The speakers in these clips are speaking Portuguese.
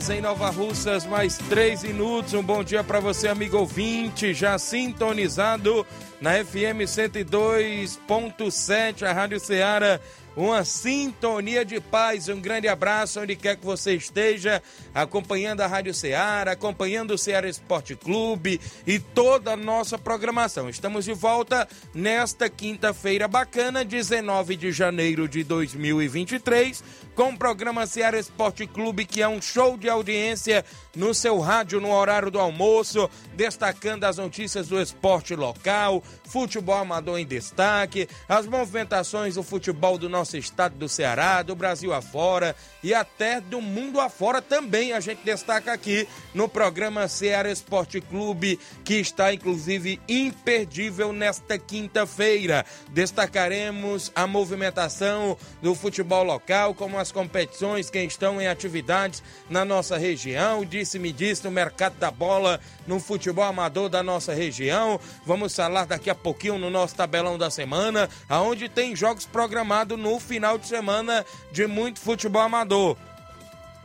Horas em Nova Russas, mais 3 minutos. Um bom dia para você, amigo ouvinte, já sintonizado na FM 102.7, a Rádio Ceará uma sintonia de paz. Um grande abraço onde quer que você esteja, acompanhando a Rádio Ceará, acompanhando o Ceará Esporte Clube e toda a nossa programação. Estamos de volta nesta quinta-feira bacana, 19 de janeiro de 2023, com o programa Ceará Esporte Clube, que é um show de audiência no seu rádio no horário do almoço, destacando as notícias do esporte local, futebol amador em destaque, as movimentações do futebol do nosso estado do Ceará, do Brasil afora e até do mundo afora também a gente destaca aqui no programa Ceará Esporte Clube, que está inclusive imperdível nesta quinta-feira. Destacaremos a movimentação do futebol local, como as competições que estão em atividades na nossa região, disse-me disse no mercado da bola no futebol amador da nossa região. Vamos falar daqui a pouquinho no nosso tabelão da semana, aonde tem jogos programados no final de semana de muito futebol amador.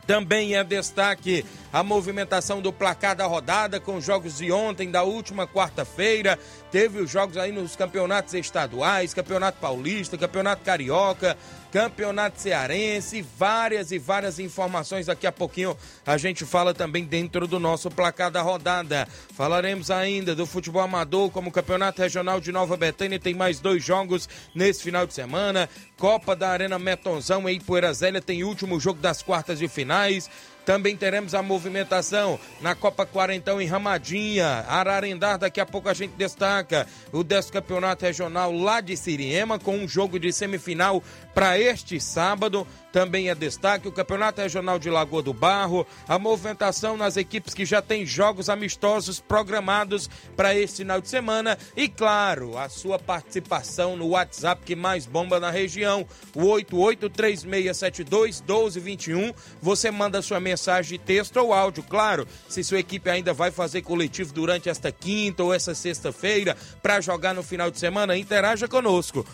Também é destaque a movimentação do placar da rodada com jogos de ontem, da última quarta-feira. Teve os jogos aí nos campeonatos estaduais, Campeonato Paulista, Campeonato Carioca, Campeonato Cearense, várias e várias informações. Daqui a pouquinho a gente fala também dentro do nosso placar da rodada. Falaremos ainda do futebol amador, como o Campeonato Regional de Nova Betânia tem mais dois jogos nesse final de semana. Copa da Arena Metonzão em Poeira Zélia tem último jogo das quartas de finais. Também teremos a movimentação na Copa Quarentão em Ramadinha, Ararendá. Daqui a pouco a gente destaca o 10 campeonato regional lá de Siriema, com um jogo de semifinal para este sábado. Também é destaque o Campeonato Regional de Lagoa do Barro, a movimentação nas equipes que já têm jogos amistosos programados para este final de semana e, claro, a sua participação no WhatsApp que mais bomba na região, o 8836721221. Você manda sua mensagem de texto ou áudio, claro, se sua equipe ainda vai fazer coletivo durante esta quinta ou essa sexta-feira para jogar no final de semana, interaja conosco.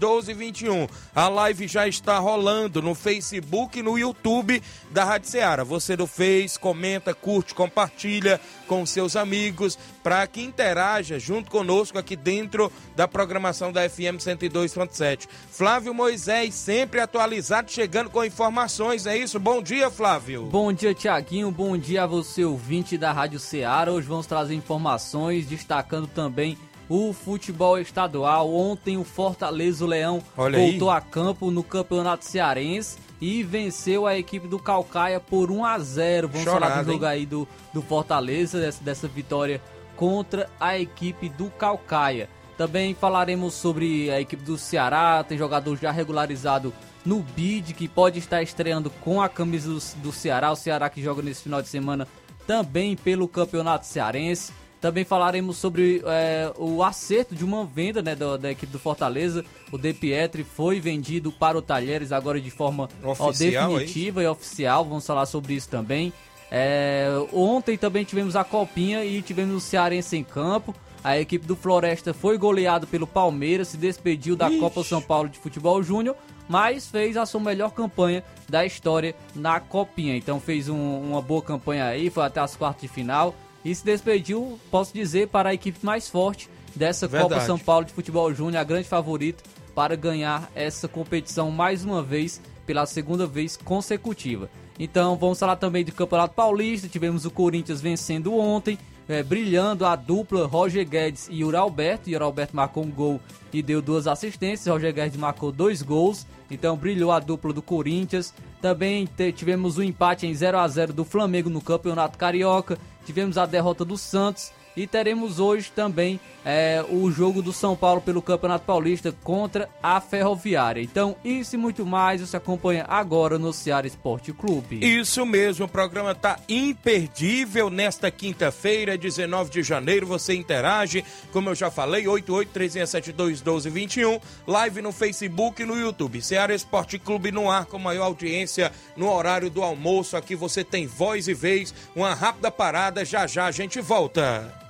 8836721221. A live já está rolando no Facebook e no YouTube da Rádio Ceará. Você do Face, comenta, curte, compartilha com seus amigos para que interaja junto conosco aqui dentro da programação da FM 102.7. Flávio Moisés, sempre atualizado, chegando com informações, é isso? Bom dia, Flávio. Bom dia, Tiaguinho. Bom dia a você, ouvinte da Rádio Ceará. Hoje vamos trazer informações, destacando também o futebol estadual. Ontem o Fortaleza o Leão Olha voltou aí. a campo no Campeonato Cearense e venceu a equipe do Calcaia por 1 a 0. Vamos Chorado, falar do jogo hein? aí do, do Fortaleza, dessa, dessa vitória contra a equipe do Calcaia. Também falaremos sobre a equipe do Ceará, tem jogador já regularizado no BID, que pode estar estreando com a camisa do, do Ceará. O Ceará que joga nesse final de semana também pelo Campeonato Cearense. Também falaremos sobre é, o acerto de uma venda né, da, da, equipe do Fortaleza. O De Pietri foi vendido para o Talheres agora de forma oficial, ó, definitiva é e oficial. Vamos falar sobre isso também. É, ontem também tivemos a Copinha e tivemos o Cearense em campo. A equipe do Floresta foi goleado pelo Palmeiras, se despediu da Ixi. Copa São Paulo de Futebol Júnior, mas fez a sua melhor campanha da história na Copinha. Então fez um, uma boa campanha aí, foi até as quartas de final e se despediu, posso dizer, para a equipe mais forte dessa Verdade. Copa São Paulo de Futebol Júnior, a grande favorita para ganhar essa competição mais uma vez pela segunda vez consecutiva. Então vamos falar também do Campeonato Paulista. Tivemos o Corinthians vencendo ontem, é, brilhando a dupla Roger Guedes e Yuri Alberto. Yuri Alberto marcou um gol e deu duas assistências. Roger Guedes marcou dois gols. Então brilhou a dupla do Corinthians. Também tivemos o um empate em 0 a 0 do Flamengo no Campeonato Carioca. Tivemos a derrota do Santos e teremos hoje também é, o jogo do São Paulo pelo Campeonato Paulista contra a Ferroviária. Então, isso e muito mais você acompanha agora no Ceará Esporte Clube. Isso mesmo, o programa está imperdível nesta quinta-feira, 19 de janeiro. Você interage, como eu já falei, 8836721221, live no Facebook e no YouTube. Ceará Esporte Clube no ar com maior audiência no horário do almoço. Aqui você tem voz e vez. Uma rápida parada, já já a gente volta.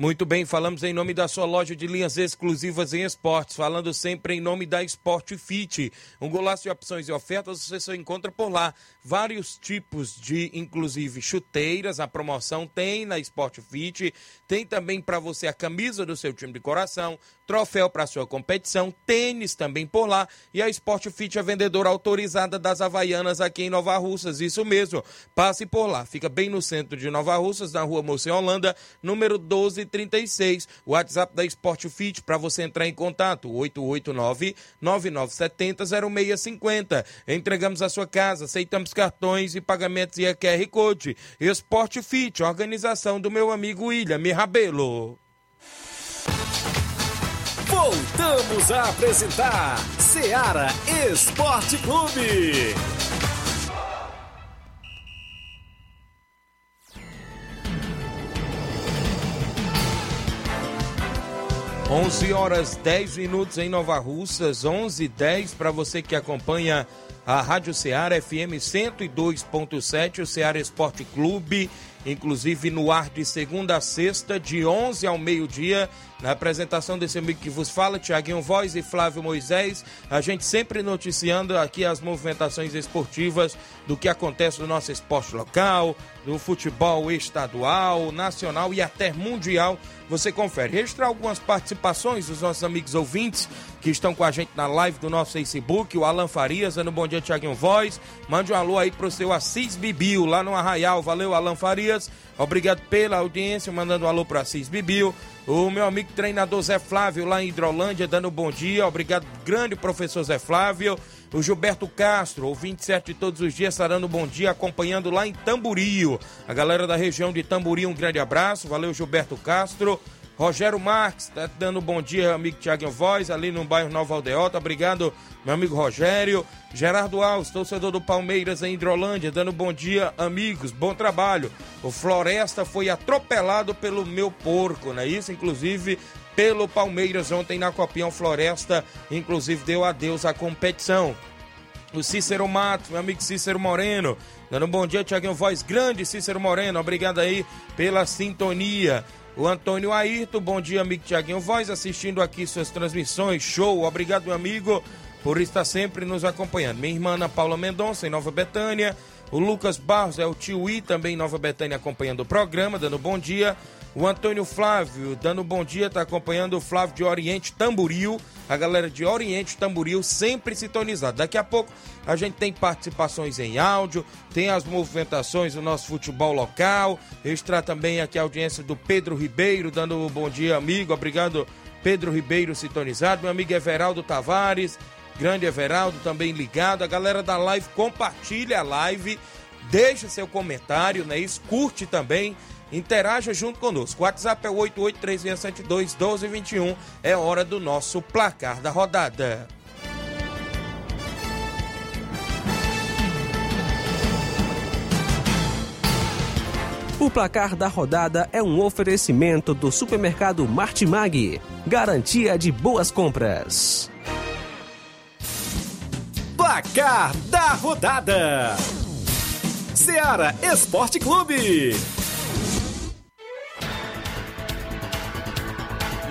Muito bem, falamos em nome da sua loja de linhas exclusivas em esportes, falando sempre em nome da Sport Fit. Um golaço de opções e ofertas você só encontra por lá. Vários tipos de, inclusive, chuteiras, a promoção tem na Sport Fit. Tem também para você a camisa do seu time de coração, troféu para sua competição, tênis também por lá. E a Sport Fit é vendedora autorizada das Havaianas aqui em Nova Russas. Isso mesmo, passe por lá. Fica bem no centro de Nova Russas, na rua Moça Holanda, número 12 36. O WhatsApp da Sport Fit para você entrar em contato, 889-9970-0650. Entregamos a sua casa, aceitamos cartões e pagamentos e QR Code. Sport Fit, organização do meu amigo William Rabelo. Voltamos a apresentar Seara Esporte Clube. 11 horas 10 minutos em Nova Russas, 11 e 10 para você que acompanha a Rádio Ceará FM 102.7, o Ceará Esporte Clube, inclusive no ar de segunda a sexta, de 11 ao meio-dia, na apresentação desse amigo que vos fala, Tiaguinho Voz e Flávio Moisés, a gente sempre noticiando aqui as movimentações esportivas do que acontece no nosso esporte local, do futebol estadual, nacional e até mundial você confere. Registrar algumas participações dos nossos amigos ouvintes que estão com a gente na live do nosso Facebook, o Alan Farias, dando bom dia, Tiaguinho Voz. Mande um alô aí pro seu Assis Bibiu, lá no Arraial. Valeu, Alan Farias. Obrigado pela audiência, mandando um alô pro Assis Bibiu. O meu amigo treinador Zé Flávio, lá em Hidrolândia, dando bom dia. Obrigado, grande professor Zé Flávio. O Gilberto Castro, ouvinte certo de todos os dias, um bom dia, acompanhando lá em Tamburio. A galera da região de Tamburio, um grande abraço. Valeu, Gilberto Castro. Rogério Marques, está dando bom dia, amigo Tiago Voz, ali no bairro Nova Aldeota. Obrigado, meu amigo Rogério. Gerardo Alves, torcedor do Palmeiras em Hidrolândia, dando bom dia, amigos. Bom trabalho. O Floresta foi atropelado pelo meu porco, não é isso? Inclusive, pelo Palmeiras ontem na Copinha Floresta, inclusive deu adeus à competição. O Cícero Matos, meu amigo Cícero Moreno, dando um bom dia, Tiaguinho Voz, grande Cícero Moreno, obrigado aí pela sintonia. O Antônio Ayrton, bom dia, amigo Tiaguinho Voz, assistindo aqui suas transmissões, show, obrigado, meu amigo, por estar sempre nos acompanhando. Minha irmã Ana Paula Mendonça, em Nova Betânia, o Lucas Barros é o tio I, também em Nova Betânia, acompanhando o programa, dando bom dia. O Antônio Flávio, dando bom dia, está acompanhando o Flávio de Oriente Tamburil. A galera de Oriente Tamburil sempre sintonizada. Daqui a pouco a gente tem participações em áudio, tem as movimentações do nosso futebol local. Registrar também aqui a audiência do Pedro Ribeiro, dando um bom dia, amigo. Obrigado Pedro Ribeiro sintonizado, meu amigo Everaldo Tavares, grande Everaldo também ligado. A galera da live compartilha a live, deixa seu comentário, né? Isso, curte também. Interaja junto conosco. O WhatsApp é 8836721221. É hora do nosso placar da rodada. O placar da rodada é um oferecimento do supermercado Martimag. Garantia de boas compras. Placar da rodada: Seara Esporte Clube.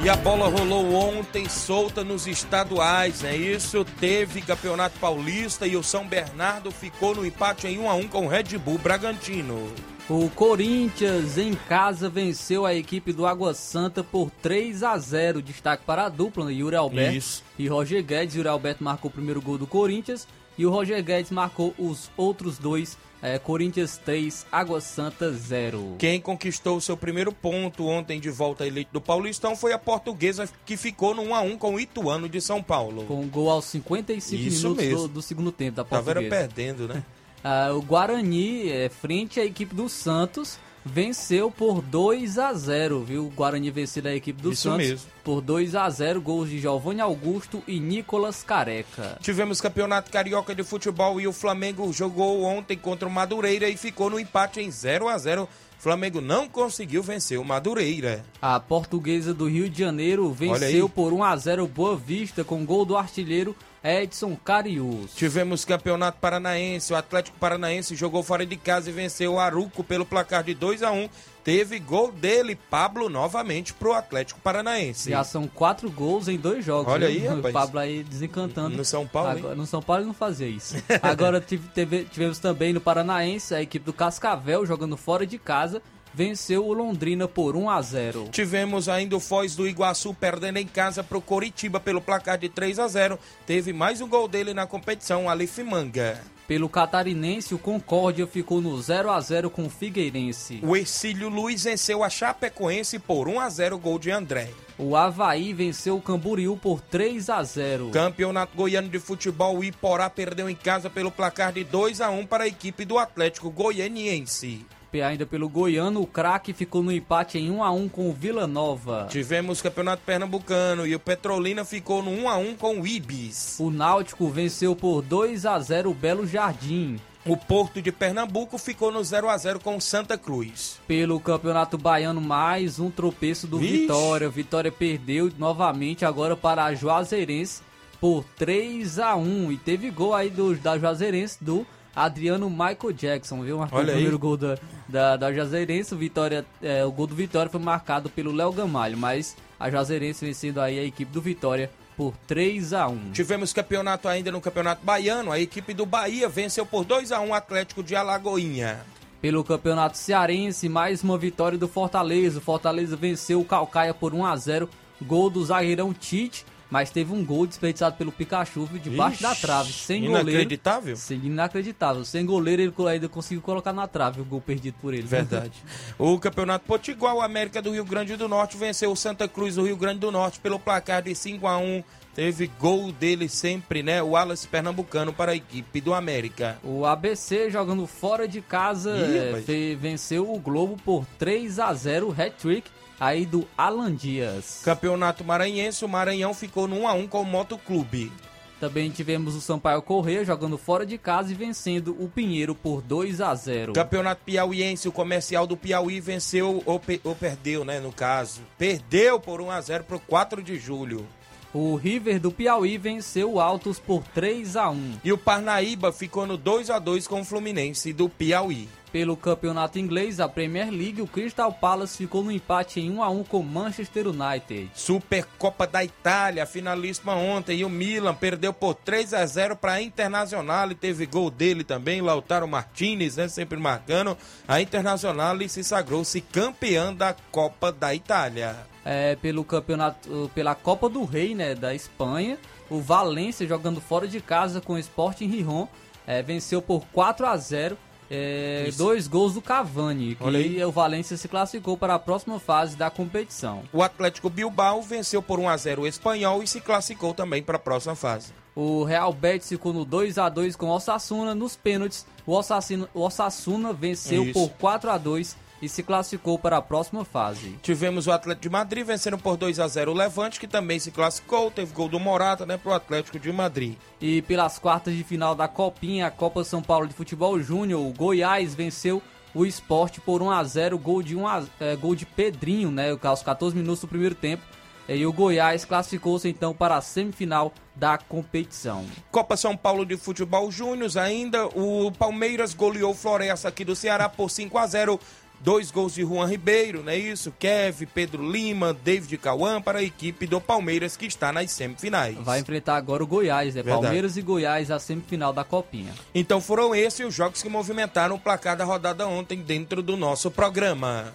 E a bola rolou ontem solta nos estaduais, é isso? Teve Campeonato Paulista e o São Bernardo ficou no empate em 1 a 1 com o Red Bull Bragantino. O Corinthians em casa venceu a equipe do Água Santa por 3 a 0. Destaque para a dupla, né? Yuri Alberto Isso. e Roger Guedes. Yuri Alberto marcou o primeiro gol do Corinthians e o Roger Guedes marcou os outros dois. É, Corinthians 3, Água Santa 0. Quem conquistou o seu primeiro ponto ontem de volta à elite do Paulistão foi a portuguesa que ficou no 1x1 com o Ituano de São Paulo. Com um gol aos 55 Isso minutos do, do, segundo tempo da portuguesa. Tava perdendo, né? Ah, o Guarani, é, frente à equipe do Santos, venceu por 2 a 0 viu? O Guarani venceu a equipe do Isso Santos mesmo. por 2 a 0 gols de Giovanni Augusto e Nicolas Careca. Tivemos campeonato carioca de futebol e o Flamengo jogou ontem contra o Madureira e ficou no empate em 0 a 0 Flamengo não conseguiu vencer o Madureira. A portuguesa do Rio de Janeiro venceu por 1 a 0 Boa Vista com gol do artilheiro Edson Carius. Tivemos Campeonato Paranaense. O Atlético Paranaense jogou fora de casa e venceu o Aruco pelo placar de 2 a 1 Teve gol dele, Pablo, novamente pro Atlético Paranaense. Já são quatro gols em dois jogos. Olha aí, rapaz. O Pablo aí desencantando. No São Paulo, Agora, No São Paulo ele não fazia isso. Agora tive, tivemos também no Paranaense a equipe do Cascavel jogando fora de casa venceu o Londrina por 1 a 0. Tivemos ainda o Foz do Iguaçu perdendo em casa para o Coritiba pelo placar de 3 a 0. Teve mais um gol dele na competição, Alif Manga. Pelo catarinense, o Concórdia ficou no 0 a 0 com o Figueirense. O Ercílio Luiz venceu a Chapecoense por 1 a 0 gol de André. O Havaí venceu o Camboriú por 3 a 0. Campeonato Goiano de Futebol, o Iporá perdeu em casa pelo placar de 2 a 1 para a equipe do Atlético Goianiense ainda pelo Goiano, o craque ficou no empate em 1 a 1 com o Vila Nova. Tivemos Campeonato Pernambucano e o Petrolina ficou no 1 a 1 com o Ibis. O Náutico venceu por 2 a 0 o Belo Jardim. O Porto de Pernambuco ficou no 0 a 0 com Santa Cruz. Pelo Campeonato Baiano, mais um tropeço do Vixe. Vitória. Vitória perdeu novamente agora para a Juazeirense por 3 a 1 e teve gol aí do, da Juazeirense do Adriano Michael Jackson, viu? Marcou Olha o primeiro aí. gol da, da, da Jazeirense. O, Vitória, é, o gol do Vitória foi marcado pelo Léo Gamalho, mas a Jazeirense vencendo aí a equipe do Vitória por 3 a 1 Tivemos campeonato ainda no Campeonato Baiano. A equipe do Bahia venceu por 2 a 1 o Atlético de Alagoinha. Pelo Campeonato Cearense, mais uma vitória do Fortaleza. O Fortaleza venceu o Calcaia por 1 a 0 Gol do zagueirão Tite mas teve um gol desperdiçado pelo Pikachu debaixo Ixi, da trave, sem goleiro. Inacreditável? Sim, inacreditável. Sem goleiro, ele ainda conseguiu colocar na trave o gol perdido por ele. Verdade. o Campeonato Potiguar, o América do Rio Grande do Norte venceu o Santa Cruz do Rio Grande do Norte pelo placar de 5 a 1 Teve gol dele sempre, né? O Wallace Pernambucano para a equipe do América. O ABC jogando fora de casa Ih, é, venceu o Globo por 3 a 0 hat-trick aí do Alan Dias. Campeonato Maranhense, o Maranhão ficou no 1 a 1 com o Motoclube. Também tivemos o Sampaio Correia jogando fora de casa e vencendo o Pinheiro por 2 a 0. Campeonato Piauiense, o comercial do Piauí venceu ou, pe ou perdeu, né, no caso. Perdeu por 1 a 0 para o 4 de julho. O River do Piauí venceu o Altos por 3 a 1. E o Parnaíba ficou no 2 a 2 com o Fluminense do Piauí. Pelo campeonato inglês, a Premier League, o Crystal Palace ficou no empate em 1 a 1 com Manchester United. Supercopa da Itália, finalíssima ontem, e o Milan perdeu por 3 a 0 para a Internacional e teve gol dele também, Lautaro Martinez, né, sempre marcando. A Internacional se sagrou-se campeã da Copa da Itália. É, pelo campeonato, pela Copa do Rei, né, da Espanha, o Valência jogando fora de casa com o Sporting Rijon, é, venceu por 4 a 0 é, dois gols do Cavani, que o Valência se classificou para a próxima fase da competição. O Atlético Bilbao venceu por 1 a 0 o Espanhol e se classificou também para a próxima fase. O Real Betis ficou no 2 a 2 com o Osasuna nos pênaltis. O Osasuna, o Osasuna venceu Isso. por 4 a 2 e se classificou para a próxima fase. Tivemos o Atlético de Madrid vencendo por 2 a 0 o Levante, que também se classificou, teve gol do Morata, né, pro Atlético de Madrid. E pelas quartas de final da Copinha, a Copa São Paulo de Futebol Júnior, o Goiás venceu o Esporte por 1 a 0, gol de 1 a, é, gol de Pedrinho, né, aos 14 minutos do primeiro tempo. E o Goiás classificou-se então para a semifinal da competição. Copa São Paulo de Futebol Júnior ainda, o Palmeiras goleou Floresta aqui do Ceará por 5 a 0 Dois gols de Juan Ribeiro, não é isso? Kev, Pedro Lima, David Cauã para a equipe do Palmeiras que está nas semifinais. Vai enfrentar agora o Goiás, é Verdade. Palmeiras e Goiás a semifinal da Copinha. Então foram esses os jogos que movimentaram o placar da rodada ontem dentro do nosso programa.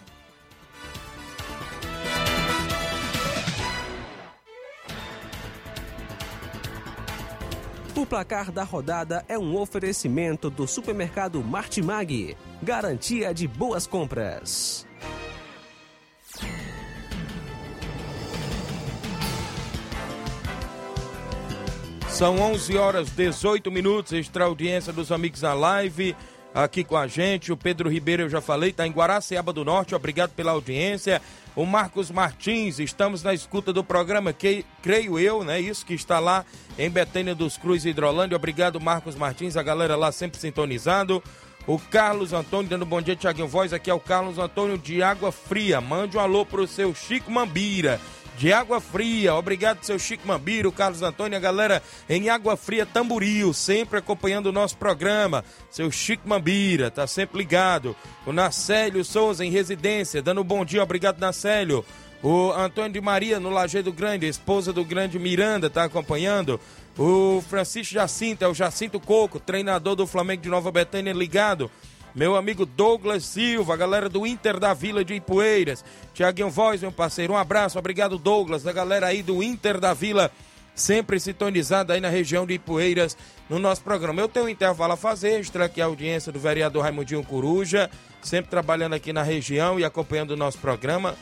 O placar da rodada é um oferecimento do supermercado Martimag. Garantia de boas compras. São 11 horas 18 minutos, extra audiência dos amigos da live aqui com a gente. O Pedro Ribeiro, eu já falei, está em Guaraciaba do Norte. Obrigado pela audiência. O Marcos Martins, estamos na escuta do programa, que creio eu, né? Isso que está lá em Betânia dos Cruz Hidrolândia. Obrigado, Marcos Martins, a galera lá sempre sintonizando. O Carlos Antônio dando bom dia, Tiaguinho Voz. Aqui é o Carlos Antônio de Água Fria. Mande um alô pro seu Chico Mambira de Água Fria. Obrigado, seu Chico Mambiro, Carlos Antônio, a galera em Água Fria Tamboril, sempre acompanhando o nosso programa. Seu Chico Mambira, tá sempre ligado. O Nacélio Souza em residência, dando um bom dia, obrigado, Nacélio. O Antônio de Maria no Lajeado Grande, esposa do grande Miranda, tá acompanhando. O Francisco Jacinto, é o Jacinto Coco, treinador do Flamengo de Nova Betânia, ligado meu amigo Douglas Silva, galera do Inter da Vila de Ipueiras, Tiaguinho Voz, meu parceiro, um abraço, obrigado Douglas, da galera aí do Inter da Vila, sempre sintonizada aí na região de Ipueiras, no nosso programa. Eu tenho um intervalo a fazer, extra aqui a audiência do vereador Raimundinho Coruja, sempre trabalhando aqui na região e acompanhando o nosso programa.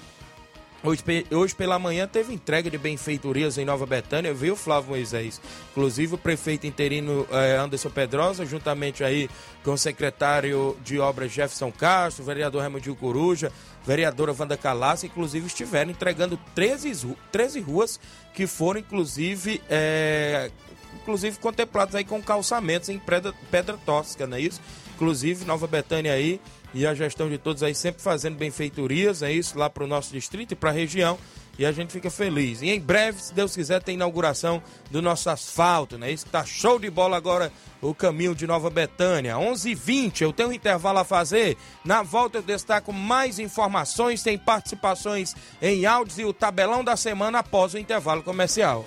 Hoje, hoje pela manhã teve entrega de benfeitorias em Nova Betânia, viu, Flávio Moisés? Inclusive o prefeito interino eh, Anderson Pedrosa, juntamente aí com o secretário de obras Jefferson Castro, vereador Raimundinho Coruja, vereadora Wanda Calassi, inclusive estiveram entregando 13, 13 ruas que foram, inclusive, é, inclusive contempladas aí com calçamentos em pedra, pedra tóxica, não é isso? Inclusive, Nova Betânia aí e a gestão de todos aí sempre fazendo benfeitorias, é isso, lá para o nosso distrito e para a região. E a gente fica feliz. E em breve, se Deus quiser, tem inauguração do nosso asfalto, né? Isso tá show de bola agora, o caminho de Nova Betânia. 11h20, eu tenho um intervalo a fazer. Na volta eu destaco mais informações, tem participações em áudios e o tabelão da semana após o intervalo comercial.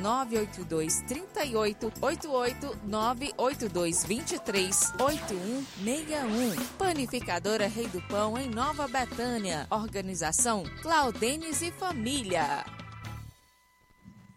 982 38 88 982 23 8161. Panificadora Rei do Pão, em Nova Betânia. Organização Claudenes e Família.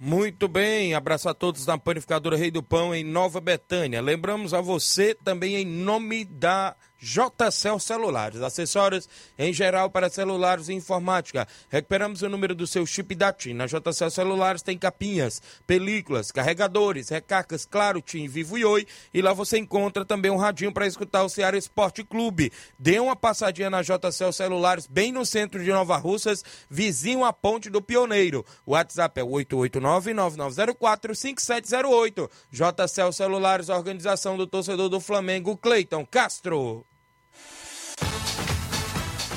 Muito bem, abraço a todos da Panificadora Rei do Pão em Nova Betânia. Lembramos a você também em nome da JCL Celulares, acessórios em geral para celulares e informática. Recuperamos o número do seu chip da TIM. Na JCL Celulares tem capinhas, películas, carregadores, recargas Claro, TIM, Vivo e Oi. E lá você encontra também um radinho para escutar o Ceará Esporte Clube. Dê uma passadinha na JCL Celulares, bem no centro de Nova Russas, vizinho à Ponte do Pioneiro. O WhatsApp é 889-9904-5708. JCL Celulares, organização do torcedor do Flamengo, Cleiton Castro.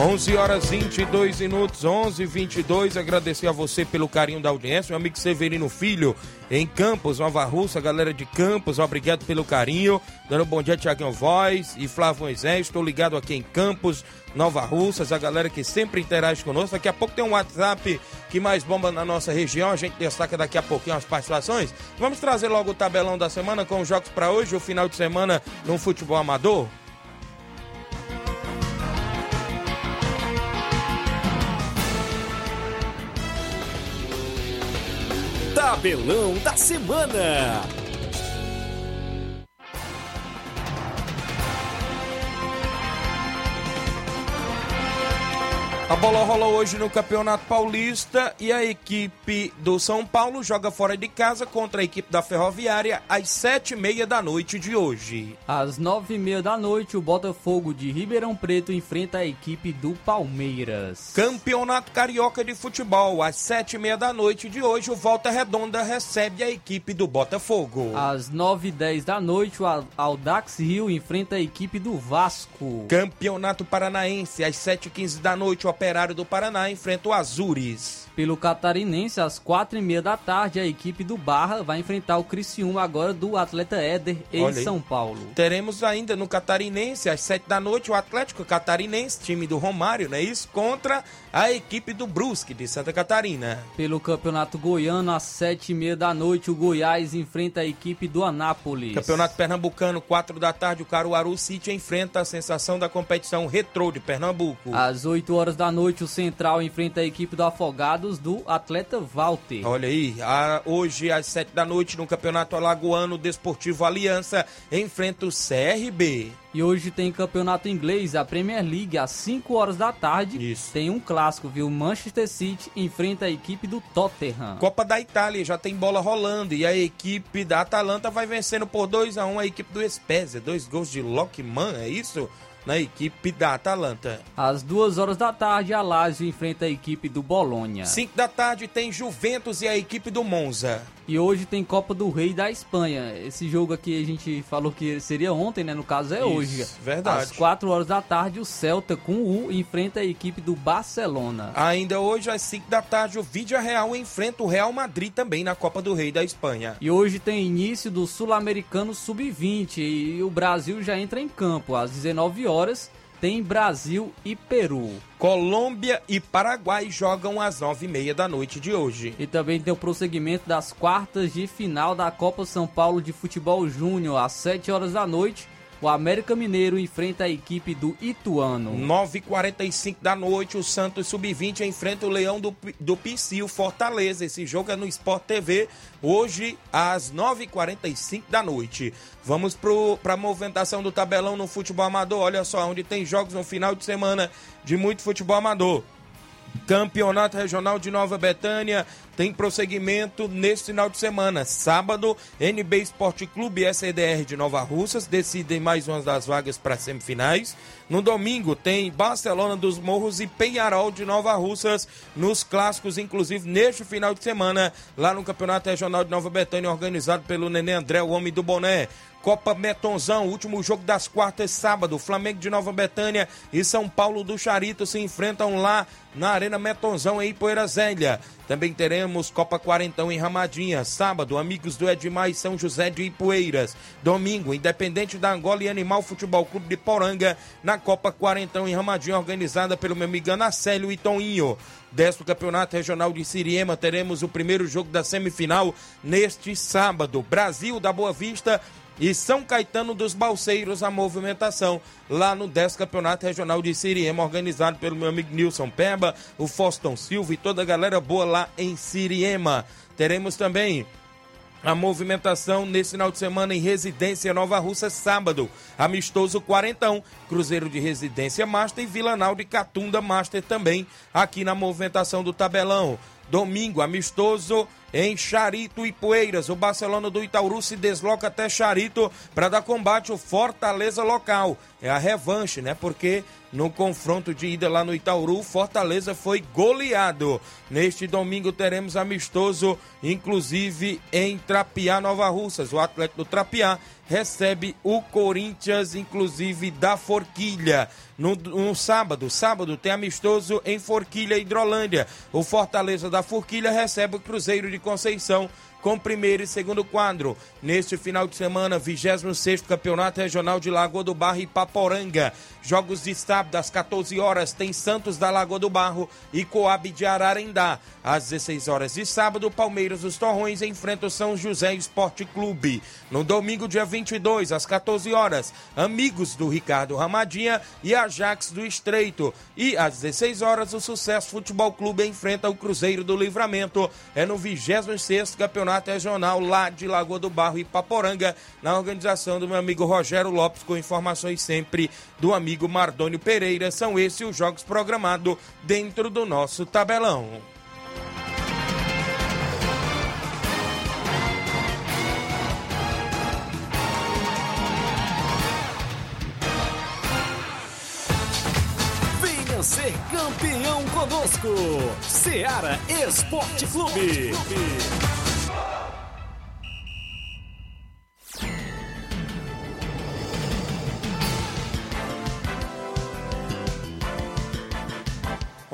11 horas 22 minutos, 11 22 Agradecer a você pelo carinho da audiência. Meu amigo Severino Filho, em Campos, Nova Russa, galera de Campos, obrigado pelo carinho. Dando um bom dia, Tiaguinho Voz e Flávio Moisés. Estou ligado aqui em Campos, Nova Russas, a galera que sempre interage conosco. Daqui a pouco tem um WhatsApp que mais bomba na nossa região. A gente destaca daqui a pouquinho as participações. Vamos trazer logo o tabelão da semana com os jogos para hoje, o final de semana no futebol amador. Tabelão da Semana. A bola rola hoje no Campeonato Paulista e a equipe do São Paulo joga fora de casa contra a equipe da Ferroviária às sete e meia da noite de hoje. Às nove e meia da noite, o Botafogo de Ribeirão Preto enfrenta a equipe do Palmeiras. Campeonato Carioca de Futebol, às sete e meia da noite de hoje, o Volta Redonda recebe a equipe do Botafogo. Às nove e dez da noite, o Aldax Rio enfrenta a equipe do Vasco. Campeonato Paranaense, às sete e quinze da noite, o Operário do Paraná enfrenta o Azures. Pelo Catarinense, às quatro e meia da tarde, a equipe do Barra vai enfrentar o Criciúma agora do Atleta Éder em São Paulo. Teremos ainda no Catarinense, às sete da noite, o Atlético Catarinense, time do Romário, não é isso? Contra a equipe do Brusque de Santa Catarina. Pelo Campeonato Goiano, às sete e meia da noite, o Goiás enfrenta a equipe do Anápolis. Campeonato Pernambucano, quatro da tarde, o Caruaru City enfrenta a sensação da competição retrô de Pernambuco. Às oito horas da noite, o Central enfrenta a equipe do Afogados do atleta Walter. Olha aí, a, hoje às sete da noite no Campeonato Alagoano Desportivo Aliança enfrenta o CRB. E hoje tem campeonato inglês, a Premier League, às 5 horas da tarde. Isso. Tem um clássico, viu? Manchester City enfrenta a equipe do Tottenham. Copa da Itália, já tem bola rolando. E a equipe da Atalanta vai vencendo por 2 a 1 um, a equipe do Spezia. Dois gols de Lockman, é isso? Na equipe da Atalanta. Às duas horas da tarde, a Lazio enfrenta a equipe do Bolonha. Cinco da tarde tem Juventus e a equipe do Monza. E hoje tem Copa do Rei da Espanha. Esse jogo aqui a gente falou que seria ontem, né? No caso é Isso, hoje. Verdade. Às 4 horas da tarde, o Celta com o U enfrenta a equipe do Barcelona. Ainda hoje, às 5 da tarde, o Vídea Real enfrenta o Real Madrid também na Copa do Rei da Espanha. E hoje tem início do Sul-Americano Sub-20 e o Brasil já entra em campo às 19 horas tem Brasil e Peru. Colômbia e Paraguai jogam às nove e meia da noite de hoje. E também tem o prosseguimento das quartas de final da Copa São Paulo de Futebol Júnior às sete horas da noite o América Mineiro enfrenta a equipe do Ituano. 9h45 da noite, o Santos Sub-20 enfrenta o Leão do, do Pici, Fortaleza. Esse jogo é no Sport TV, hoje às 9h45 da noite. Vamos para a movimentação do tabelão no futebol amador. Olha só, onde tem jogos no final de semana de muito futebol amador. Campeonato Regional de Nova Betânia tem prosseguimento neste final de semana. Sábado, NB Esporte Clube e SDR de Nova Russas decidem mais uma das vagas para semifinais. No domingo tem Barcelona dos Morros e Penharol de Nova Russas nos clássicos, inclusive neste final de semana, lá no Campeonato Regional de Nova Betânia, organizado pelo Nenê André, o homem do boné. Copa Metonzão, último jogo das quartas, sábado. Flamengo de Nova Betânia e São Paulo do Charito se enfrentam lá na Arena Metonzão em Poeira Zélia. Também teremos Copa Quarentão em Ramadinha. Sábado, amigos do Edmar e São José de Ipueiras. Domingo, Independente da Angola e Animal Futebol Clube de Poranga na Copa Quarentão em Ramadinha, organizada pelo meu amigo Anacélio e Toninho. Décimo Campeonato Regional de Siriema, teremos o primeiro jogo da semifinal neste sábado. Brasil da Boa Vista e São Caetano dos Balseiros a movimentação lá no 10 Campeonato Regional de Siriema, organizado pelo meu amigo Nilson Pemba, o Foston Silva e toda a galera boa lá em Siriema. Teremos também a movimentação nesse final de semana em Residência Nova Russa, sábado. Amistoso Quarentão, Cruzeiro de Residência Master e Vilanal de Catunda Master também, aqui na movimentação do tabelão. Domingo, amistoso em Charito e Poeiras. O Barcelona do Itaúru se desloca até Charito para dar combate ao Fortaleza local. É a revanche, né? Porque no confronto de ida lá no Itaúru, Fortaleza foi goleado. Neste domingo teremos amistoso, inclusive em Trapiá, Nova Russas. O Atlético do Trapiá recebe o Corinthians, inclusive da Forquilha. No, no, sábado, sábado tem amistoso em Forquilha, Hidrolândia. O Fortaleza da Forquilha recebe o Cruzeiro de Conceição com primeiro e segundo quadro. Neste final de semana, 26 Campeonato Regional de Lagoa do Barro e Paporanga. Jogos de sábado às 14 horas tem Santos da Lagoa do Barro e Coab de Ararendá. Às 16 horas de sábado, Palmeiras dos Torrões enfrenta o São José Esporte Clube. No domingo, dia 22, às 14 horas, Amigos do Ricardo Ramadinha e Ajax do Estreito. E às 16 horas, o Sucesso Futebol Clube enfrenta o Cruzeiro do Livramento. É no 26 Campeonato Regional lá de Lagoa do Barro e Paporanga, na organização do meu amigo Rogério Lopes, com informações sempre do amigo Mardônio Pereira. São esses os jogos programados dentro do nosso tabelão. Venha ser campeão conosco, Seara Esporte Clube.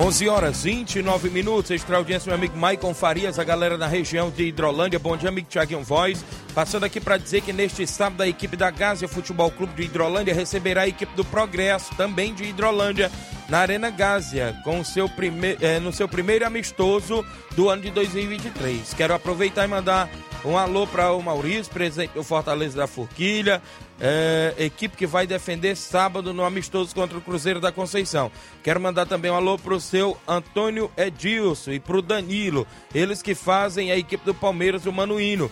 11 horas 29 minutos, extra audiência, meu amigo Maicon Farias, a galera da região de Hidrolândia. Bom dia, amigo Thiaguinho Voz. Passando aqui para dizer que neste sábado a equipe da Gásia Futebol Clube de Hidrolândia receberá a equipe do Progresso, também de Hidrolândia, na Arena Gásia, com seu prime... Eh, no seu primeiro amistoso do ano de 2023. Quero aproveitar e mandar um alô para o Maurício, presidente do Fortaleza da Forquilha, é, equipe que vai defender sábado no amistoso contra o Cruzeiro da Conceição. Quero mandar também um alô para o seu Antônio Edilson e para o Danilo, eles que fazem a equipe do Palmeiras, o Manuíno.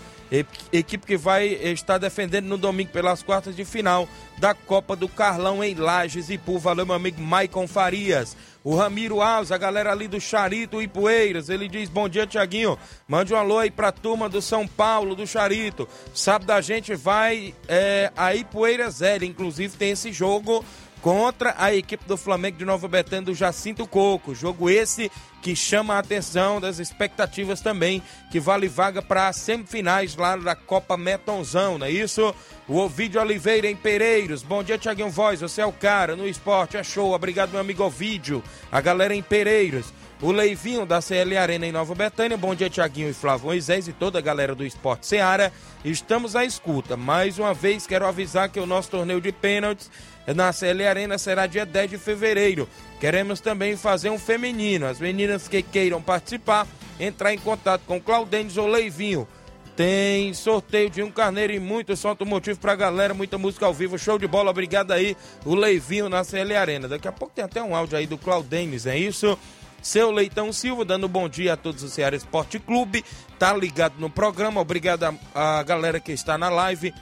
Equipe que vai estar defendendo no domingo pelas quartas de final da Copa do Carlão em Lages e por valeu meu amigo Maicon Farias. O Ramiro Alves, a galera ali do Charito e Poeiras, ele diz: Bom dia, Tiaguinho. Mande um alô aí pra turma do São Paulo, do Charito. Sábado a gente vai é, a Ipueiras L, inclusive tem esse jogo contra a equipe do Flamengo de Nova Betânia do Jacinto Coco. Jogo esse que chama a atenção das expectativas também, que vale vaga para as semifinais lá da Copa Metonzão, não é isso? O Ovidio Oliveira em Pereiros. Bom dia, Tiaguinho Voz. Você é o cara no esporte, é show. Obrigado, meu amigo Ovidio. A galera em Pereiros. O Leivinho da CL Arena em Nova Betânia. Bom dia, Tiaguinho e Flávio Moisés e toda a galera do Esporte Seara. Estamos à escuta. Mais uma vez, quero avisar que o nosso torneio de pênaltis na CL Arena será dia 10 de fevereiro. Queremos também fazer um feminino. As meninas que queiram participar, entrar em contato com Claudênis ou Leivinho. Tem sorteio de um carneiro e muito som automotivo pra galera, muita música ao vivo, show de bola, obrigado aí, o Leivinho na CL Arena. Daqui a pouco tem até um áudio aí do Claudênis, é isso? Seu Leitão Silva, dando bom dia a todos o Ceará Esporte Clube, tá ligado no programa, obrigado a, a galera que está na live,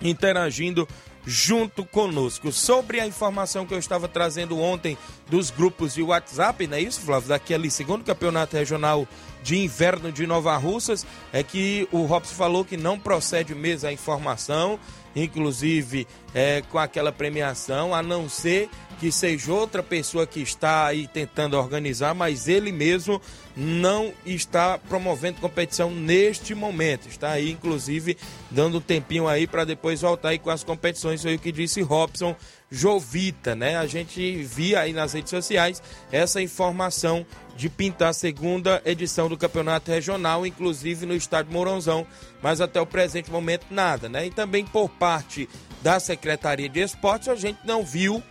interagindo junto conosco. Sobre a informação que eu estava trazendo ontem dos grupos de WhatsApp, não é isso, Flávio? Daquele segundo campeonato regional de inverno de Nova Russas, é que o Robson falou que não procede mesmo a informação, inclusive é, com aquela premiação, a não ser que seja outra pessoa que está aí tentando organizar, mas ele mesmo não está promovendo competição neste momento. Está aí, inclusive, dando um tempinho aí para depois voltar aí com as competições. Foi o que disse Robson Jovita, né? A gente via aí nas redes sociais essa informação de pintar a segunda edição do campeonato regional, inclusive no estádio Mourãozão, mas até o presente momento nada, né? E também por parte da Secretaria de Esportes a gente não viu,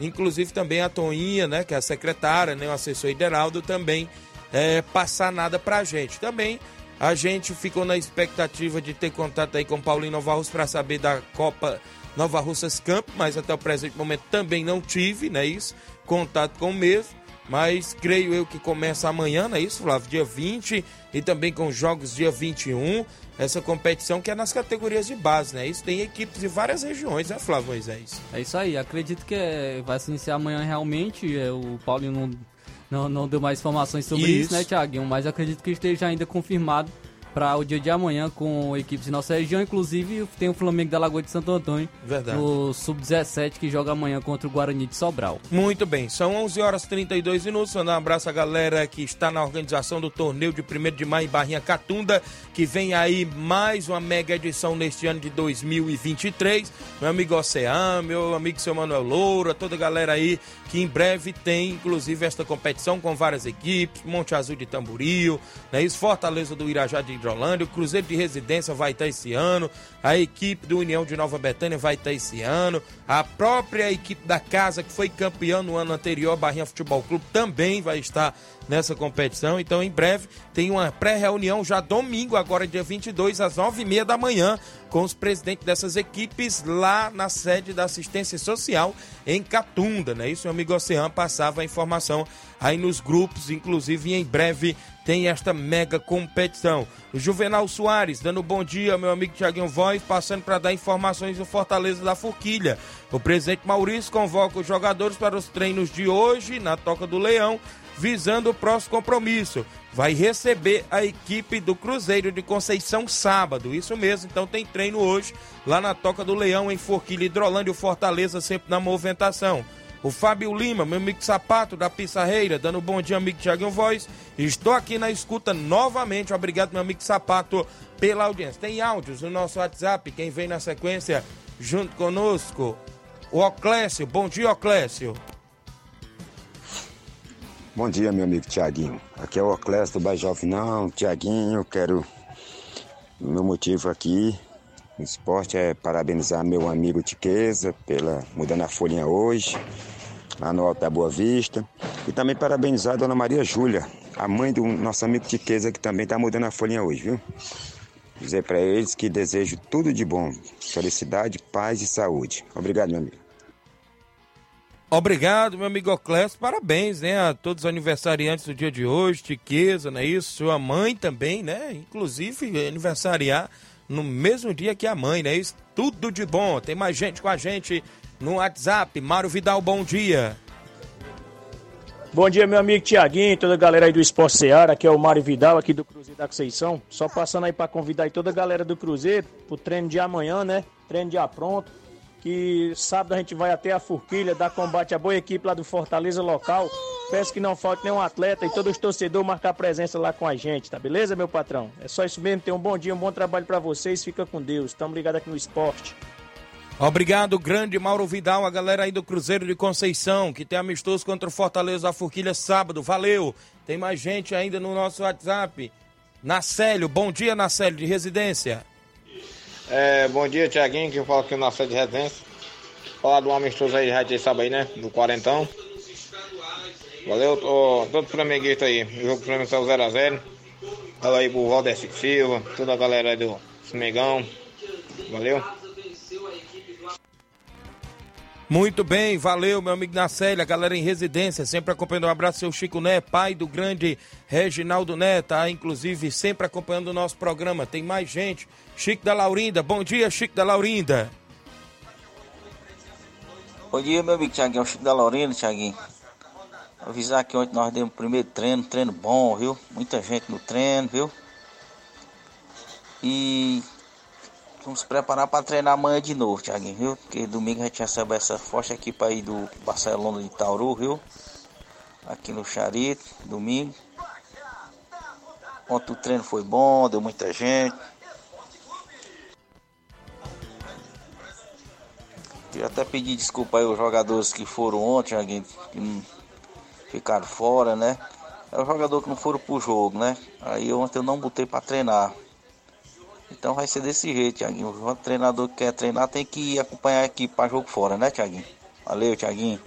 inclusive também a Toinha, né, que é a secretária, né, o assessor Hideraldo também é, passar nada pra gente. Também a gente ficou na expectativa de ter contato aí com Paulinho Nova Russa para saber da Copa Nova Russas Camp, mas até o presente momento também não tive, né, isso, contato com o mesmo. Mas creio eu que começa amanhã, não é isso, Flávio? Dia 20 e também com jogos dia 21. Essa competição que é nas categorias de base, né? Isso tem equipes de várias regiões, né, Flávio Moisés? É isso aí. Acredito que é, vai se iniciar amanhã realmente. É, o Paulinho não, não, não deu mais informações sobre isso, isso né, Thiaguinho? Mas acredito que esteja ainda confirmado para o dia de amanhã com equipes de nossa região. Inclusive, tem o Flamengo da Lagoa de Santo Antônio, Verdade. no Sub-17, que joga amanhã contra o Guarani de Sobral. Muito bem, são 11 horas e 32 minutos. Mandar um abraço à galera que está na organização do torneio de 1 de maio em Barrinha Catunda, que vem aí mais uma mega edição neste ano de 2023. Meu amigo Oceano, meu amigo seu Manuel Loura, toda a galera aí que em breve tem, inclusive, esta competição com várias equipes, Monte Azul de Tamboril, né, isso, Fortaleza do Irajá de Hidrolândia, o Cruzeiro de Residência vai estar esse ano, a equipe do União de Nova Betânia vai estar esse ano, a própria equipe da casa que foi campeã no ano anterior, Barrinha Futebol Clube, também vai estar nessa competição. Então, em breve, tem uma pré-reunião já domingo, agora dia 22, às 9h30 da manhã, com os presidentes dessas equipes lá na sede da assistência social em Catunda, né? Isso o amigo Oceano passava a informação aí nos grupos, inclusive em breve tem esta mega competição. O Juvenal Soares, dando bom dia, meu amigo Tiaguinho Voz, passando para dar informações do Fortaleza da Forquilha. O presidente Maurício convoca os jogadores para os treinos de hoje na Toca do Leão visando o próximo compromisso. Vai receber a equipe do Cruzeiro de Conceição sábado. Isso mesmo, então tem treino hoje lá na Toca do Leão, em Forquilha, Hidrolândia, o Fortaleza sempre na movimentação. O Fábio Lima, meu amigo Sapato da Pissarreira, dando um bom dia, amigo Tiaguinho Voz. Estou aqui na escuta novamente. Obrigado, meu amigo Sapato, pela audiência. Tem áudios no nosso WhatsApp. Quem vem na sequência junto conosco, o Oclésio. Bom dia, Oclésio. Bom dia, meu amigo Tiaguinho. Aqui é o Oclésio do Baixo Final. Tiaguinho, quero. Meu motivo aqui no esporte é parabenizar meu amigo Tiqueza pela mudando a folhinha hoje, lá no Alto da Boa Vista. E também parabenizar a dona Maria Júlia, a mãe do nosso amigo Tiqueza, que também está mudando a folhinha hoje, viu? Dizer para eles que desejo tudo de bom, felicidade, paz e saúde. Obrigado, meu amigo. Obrigado, meu amigo Oclésio. Parabéns, né, a todos os aniversariantes do dia de hoje, Tiqueza, não é isso? Sua mãe também, né? Inclusive, aniversariar no mesmo dia que a mãe, né? Isso tudo de bom. Tem mais gente com a gente no WhatsApp. Mário Vidal, bom dia. Bom dia, meu amigo Tiaguinho, toda a galera aí do Esporte Seara. Aqui é o Mário Vidal, aqui do Cruzeiro da Conceição. Só passando aí para convidar aí toda a galera do Cruzeiro pro treino de amanhã, né? Treino de pronto que sábado a gente vai até a Forquilha dar combate à boa equipe lá do Fortaleza local. Peço que não falte nenhum atleta e todos os torcedores marcar presença lá com a gente, tá beleza, meu patrão? É só isso mesmo, tenha um bom dia, um bom trabalho para vocês, fica com Deus. Estamos ligados aqui no esporte. Obrigado, grande Mauro Vidal, a galera aí do Cruzeiro de Conceição, que tem amistoso contra o Fortaleza da Forquilha sábado. Valeu! Tem mais gente ainda no nosso WhatsApp. Nacélio, bom dia, Nacélio, de residência. É, bom dia, Tiaguinho, que eu falo aqui na sede de residência. Falar do amistoso aí, já tinha sabe aí, né? Do quarentão. Valeu, tô, todo flamenguista aí. O jogo do Flamengo saiu 0x0. Fala aí pro Valdeci Silva, toda a galera aí do Smegão. Valeu. Muito bem, valeu, meu amigo Nacélia, galera em residência, sempre acompanhando. Um abraço, seu Chico Né, pai do grande Reginaldo Né, tá? Inclusive, sempre acompanhando o nosso programa. Tem mais gente. Chico da Laurinda, bom dia, Chico da Laurinda. Bom dia, meu amigo Tiaguinho, Chico da Laurinda, Tiaguinho. Avisar que ontem nós demos o primeiro treino, treino bom, viu? Muita gente no treino, viu? E Vamos preparar para treinar amanhã de novo, Thiaguinho, viu? Porque domingo a gente recebe essa forte equipe aí do Barcelona de Tauru, viu? Aqui no Charito, domingo. Ontem o treino foi bom, deu muita gente. Queria até pedir desculpa aí aos jogadores que foram ontem, Thiaguinho, que ficaram fora, né? é o jogador que não foram pro jogo, né? Aí ontem eu não botei para treinar. Então vai ser desse jeito, Thiaguinho. O treinador que quer treinar tem que acompanhar a equipe para jogo fora, né, Thiaguinho? Valeu, Thiaguinho.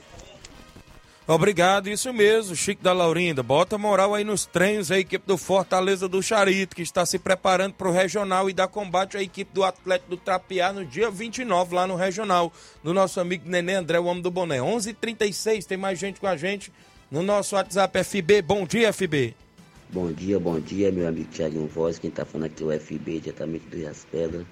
Obrigado, isso mesmo, Chico da Laurinda. Bota moral aí nos treinos a equipe do Fortaleza do Charito, que está se preparando para o regional e dá combate à equipe do Atlético do Trapiá no dia 29, lá no regional, do nosso amigo Nenê André, o homem do boné. 11:36 h 36 tem mais gente com a gente no nosso WhatsApp FB. Bom dia, FB. Bom dia, bom dia, meu amigo Thiaguinho Voz. Quem está falando aqui é o FB, diretamente do Rio Pedras.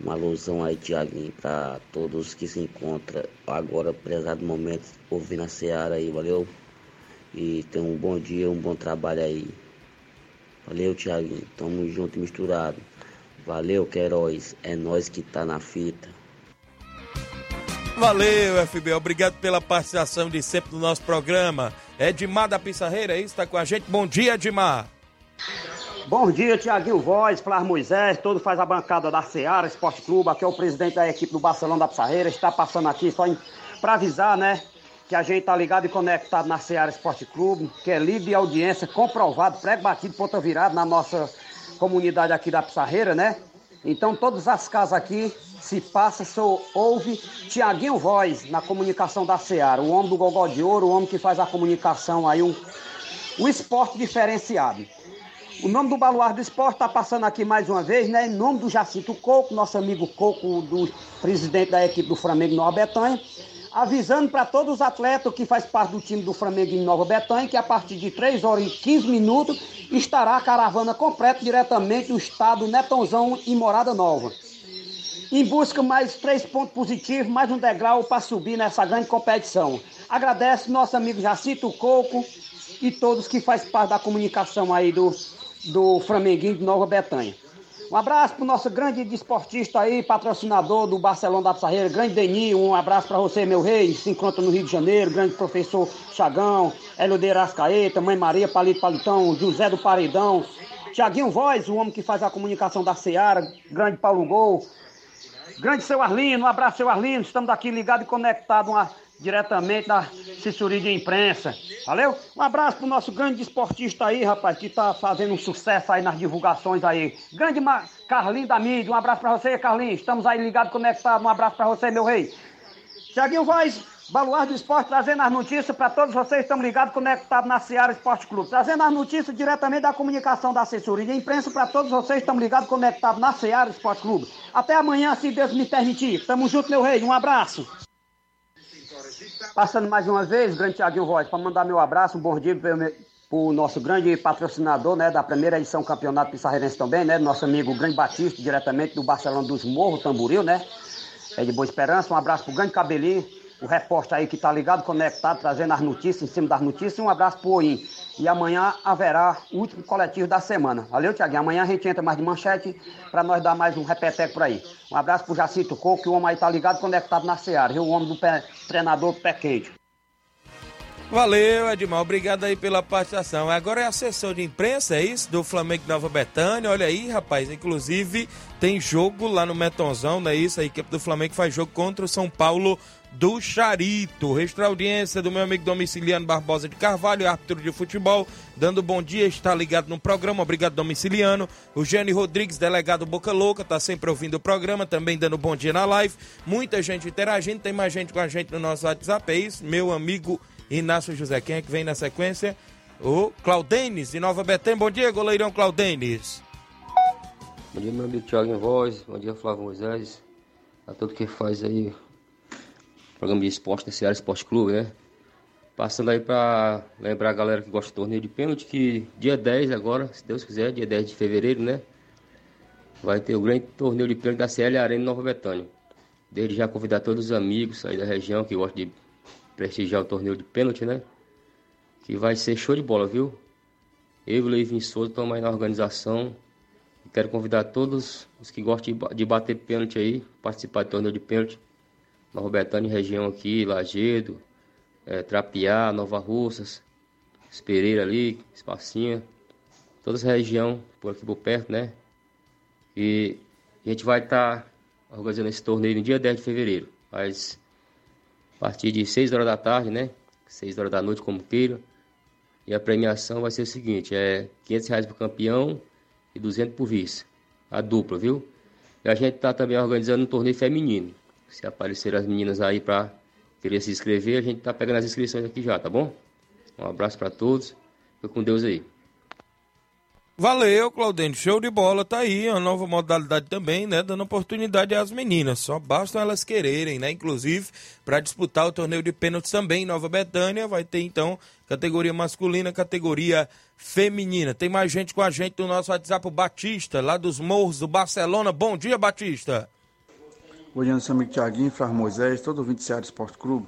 Uma alusão aí, Tiaguinho, para todos que se encontram agora, prezado momento, ouvindo a Seara aí, valeu? E tenha um bom dia, um bom trabalho aí. Valeu, Tiaguinho. Tamo junto e misturado. Valeu, Queiroz. É nós que tá na fita. Valeu, FB. Obrigado pela participação de sempre no nosso programa. Edmar da Pissarreira, aí está com a gente. Bom dia, Edmar. Bom dia, Tiaguinho Voz, Flávio Moisés, todo faz a bancada da Seara Esporte Clube, aqui é o presidente da equipe do Barcelona da Pissarreira, está passando aqui só para avisar, né, que a gente tá ligado e conectado na Seara Esporte Clube, que é líder de audiência, comprovado, prego batido, ponta virada na nossa comunidade aqui da Pissarreira, né? Então todas as casas aqui se passa, só ouve Tiaguinho Voz na comunicação da Seara, o homem do gogó de ouro, o homem que faz a comunicação aí, um, um esporte diferenciado. O nome do Baluar do Esporte está passando aqui mais uma vez, né? Em nome do Jacinto Coco, nosso amigo Coco, do presidente da equipe do Flamengo Nova Betânia, avisando para todos os atletas que faz parte do time do Flamengo em Nova Betânia que a partir de 3 horas e 15 minutos estará a caravana completa diretamente do estado Netonzão e Morada Nova. Em busca mais três pontos positivos, mais um degrau para subir nessa grande competição. Agradece nosso amigo Jacinto Coco e todos que faz parte da comunicação aí do do Flamenguinho de Nova Betânia. Um abraço para o nosso grande desportista aí, patrocinador do Barcelona da Pissarreira, grande Deni, um abraço para você, meu rei, se encontra no Rio de Janeiro, grande professor Chagão, Elodeira Ascaeta, Mãe Maria, Palito Palitão, José do Paredão, Tiaguinho Voz, o homem que faz a comunicação da Seara, grande Paulo Gol, grande seu Arlino, um abraço seu Arlino, estamos aqui ligados e conectados, uma diretamente da assessoria de imprensa. Valeu? Um abraço pro nosso grande esportista aí, rapaz, que tá fazendo um sucesso aí nas divulgações aí. Grande Mar... Carlinho da mídia, um abraço pra você, Carlinho. Estamos aí ligados, conectados. Um abraço pra você, meu rei. Tiaguinho Voz, Baluar do Esporte, trazendo as notícias para todos vocês. Estamos ligados, conectados na Seara Esporte Clube. Trazendo as notícias diretamente da comunicação da assessoria de imprensa para todos vocês. Estamos ligados, conectados na Seara Esporte Clube. Até amanhã, se Deus me permitir. Tamo junto, meu rei. Um abraço. Passando mais uma vez, grande Tiaguinho Voz, para mandar meu abraço, um bom dia para o nosso grande patrocinador né, da primeira edição do Campeonato Pissarreirense também, né? Nosso amigo Grande Batista, diretamente do Barcelona dos Morros, Tamboril, né? É de Boa Esperança. Um abraço para o grande Cabelinho, o repórter aí que está ligado, conectado, trazendo as notícias, em cima das notícias. Um abraço para o Oim. E amanhã haverá o último coletivo da semana. Valeu, Tiaguinho? Amanhã a gente entra mais de manchete para nós dar mais um repeteco por aí. Um abraço para o Jacinto Coco, que o homem aí está ligado, conectado na Seara. Viu? O homem do pé, treinador pé quente. Valeu, Edmar. Obrigado aí pela participação. Agora é assessor de imprensa, é isso? Do Flamengo Nova Betânia. Olha aí, rapaz. Inclusive, tem jogo lá no Metonzão, não é isso? A equipe do Flamengo faz jogo contra o São Paulo do Charito. Restra audiência do meu amigo Domiciliano Barbosa de Carvalho, árbitro de futebol, dando bom dia, está ligado no programa. Obrigado, Domiciliano. O Gênio Rodrigues, delegado Boca Louca, está sempre ouvindo o programa, também dando bom dia na live. Muita gente interagindo, tem mais gente com a gente no nosso WhatsApp. É isso, meu amigo Inácio José. Quem é que vem na sequência? O Claudenes, de Nova Betém. Bom dia, goleirão Claudenes. Bom dia, meu amigo Thiago em Voz. Bom dia, Flávio Moisés. A todo que faz aí programa de esporte da Seara Esporte Clube, né? Passando aí para lembrar a galera que gosta de torneio de pênalti que dia 10 agora, se Deus quiser, dia 10 de fevereiro, né? Vai ter o grande torneio de pênalti da CL Arena Nova Betânia. Desde já convidar todos os amigos aí da região que gostam de prestigiar o torneio de pênalti, né? Que vai ser show de bola, viu? Eu e o Leivin Souza estamos aí na organização. Quero convidar todos os que gostam de bater pênalti aí, participar do torneio de pênalti. Nova Betânia, região aqui, Lagedo, é, Trapiá, Nova Russas, Espereira ali, Espacinha, toda essa região por aqui por perto, né? E a gente vai estar tá organizando esse torneio no dia 10 de fevereiro, mas a partir de 6 horas da tarde, né? 6 horas da noite, como queira. E a premiação vai ser o seguinte, é 500 reais para campeão e 200 por vice. A dupla, viu? E a gente está também organizando um torneio feminino. Se aparecer as meninas aí para querer se inscrever, a gente está pegando as inscrições aqui já, tá bom? Um abraço para todos. Fica com Deus aí. Valeu, Claudênio. Show de bola. Tá aí, uma nova modalidade também, né? Dando oportunidade às meninas. Só bastam elas quererem, né? Inclusive, para disputar o torneio de pênaltis também em Nova Betânia, vai ter então categoria masculina, categoria feminina. Tem mais gente com a gente no nosso WhatsApp, o Batista, lá dos Morros do Barcelona. Bom dia, Batista. Bom dia, seu amigo Tiaguinho, Flávio Moisés, todo o 20 Ceará Esporte Clube.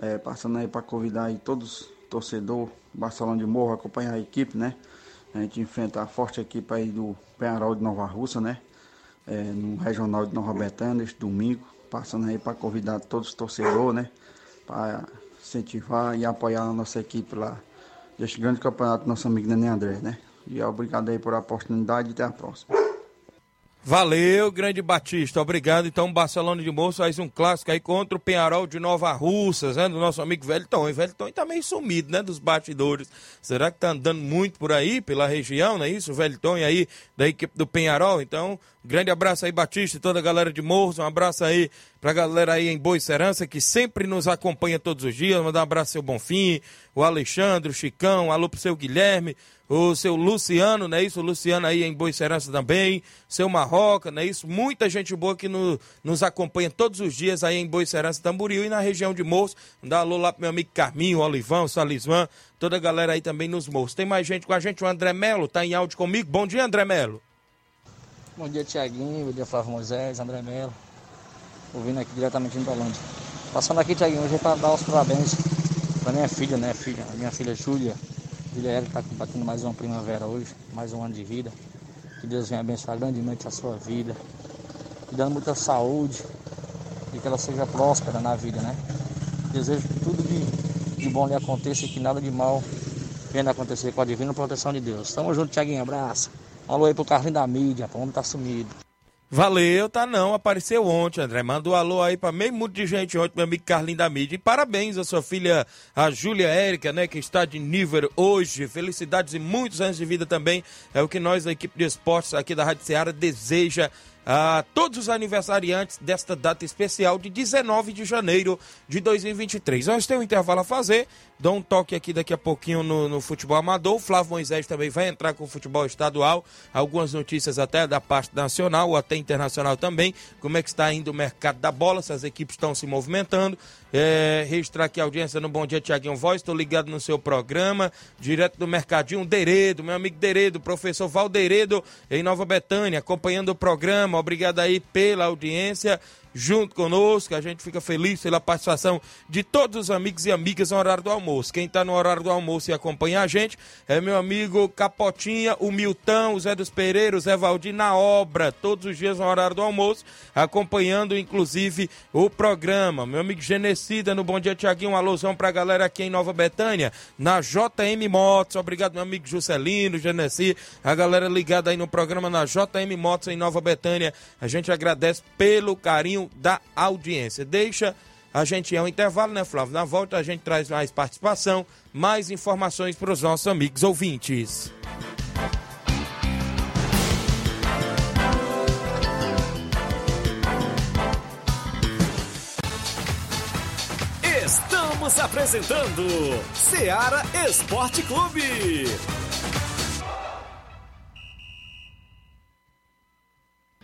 É, passando aí para convidar aí todos torcedor Barcelona de Morro acompanhar a equipe, né? A gente enfrenta a forte equipe aí do Penharol de Nova Russa, né? É, no Regional de Nova Betânia, este domingo. Passando aí para convidar todos os torcedores, né? Para incentivar e apoiar a nossa equipe lá. Deste grande campeonato, nosso amigo Nenê André, né? E obrigado aí por a oportunidade e até a próxima. Valeu, grande Batista. Obrigado. Então, Barcelona de Moço faz um clássico aí contra o Penharol de Nova Russas, né? Do nosso amigo Velton. E Velton tá meio sumido, né? Dos batidores. Será que tá andando muito por aí, pela região, não é isso? Velton aí da equipe do Penharol. Então, grande abraço aí, Batista e toda a galera de Morros. Um abraço aí pra galera aí em Boa Serança, que sempre nos acompanha todos os dias. Mandar um abraço ao seu Bonfim, o Alexandre, o Chicão, alô pro seu Guilherme, o seu Luciano, não é isso? O Luciano aí em Boa Serança também, seu Marroca, não é isso? Muita gente boa que no, nos acompanha todos os dias aí em Boa Serança, Tamboril e na região de Morros. Mandar alô lá pro meu amigo Carminho, Olivão, o Salisvan, toda a galera aí também nos Morros. Tem mais gente com a gente, o André Melo, tá em áudio comigo. Bom dia, André Melo. Bom dia, Tiaguinho. Bom dia, Flávio Moisés, André Melo. Ouvindo aqui diretamente em Dolândia. Passando aqui, Tiaguinho, hoje é dar os parabéns para minha filha, né, filha? Minha filha Júlia. Érica está combatendo mais uma primavera hoje, mais um ano de vida. Que Deus venha abençoar grandemente a sua vida. E dando muita saúde. E que ela seja próspera na vida, né? Desejo que tudo de, de bom lhe aconteça e que nada de mal venha acontecer com a divina proteção de Deus. Tamo junto, Tiaguinho. Abraço. Alô aí pro Carlinho da mídia, o homem tá sumido. Valeu, tá não, apareceu ontem, André. Manda um alô aí pra meio mundo de gente ontem, meu amigo Carlinho da mídia. E parabéns à sua filha, a Júlia Érica, né, que está de nível hoje. Felicidades e muitos anos de vida também. É o que nós, da equipe de esportes aqui da Rádio Ceará, deseja a todos os aniversariantes desta data especial de 19 de janeiro de 2023. Nós temos um intervalo a fazer, dou um toque aqui daqui a pouquinho no, no, futebol amador. O Flávio Moisés também vai entrar com o futebol estadual, algumas notícias até da parte nacional ou até internacional também, como é que está indo o mercado da bola, se as equipes estão se movimentando. É, registrar aqui a audiência no Bom Dia Tiaguinho Voz, estou ligado no seu programa, direto do Mercadinho Deredo, meu amigo Deredo, professor Valderedo, em Nova Betânia, acompanhando o programa. Obrigado aí pela audiência junto conosco. A gente fica feliz pela participação de todos os amigos e amigas no horário do almoço. Quem está no horário do almoço e acompanha a gente é meu amigo Capotinha, o Milton, o Zé dos Pereira, o Zé Valdir na obra, todos os dias no horário do almoço, acompanhando inclusive o programa. Meu amigo Genecida no Bom Dia Tiaguinho, um alusão para a galera aqui em Nova Betânia, na JM Motos. Obrigado, meu amigo Juscelino, Genesi, a galera ligada aí no programa na JM Motos em Nova Betânia. A gente agradece pelo carinho da audiência. Deixa a gente é um intervalo, né, Flávio? Na volta a gente traz mais participação, mais informações para os nossos amigos ouvintes. Estamos apresentando Seara Esporte Clube.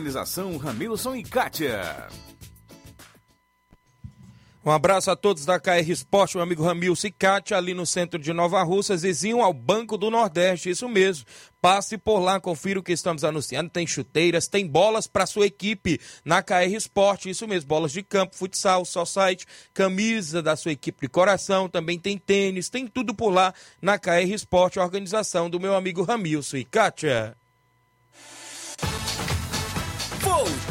Organização Ramilson e Kátia. Um abraço a todos da KR Esporte, meu amigo Ramil Cicate, ali no centro de Nova Russa, vizinho ao Banco do Nordeste, isso mesmo. Passe por lá, confira o que estamos anunciando. Tem chuteiras, tem bolas para sua equipe na KR Esporte, isso mesmo. Bolas de campo, futsal, só site, camisa da sua equipe de coração, também tem tênis, tem tudo por lá na KR Esporte, organização do meu amigo Ramil Cicate.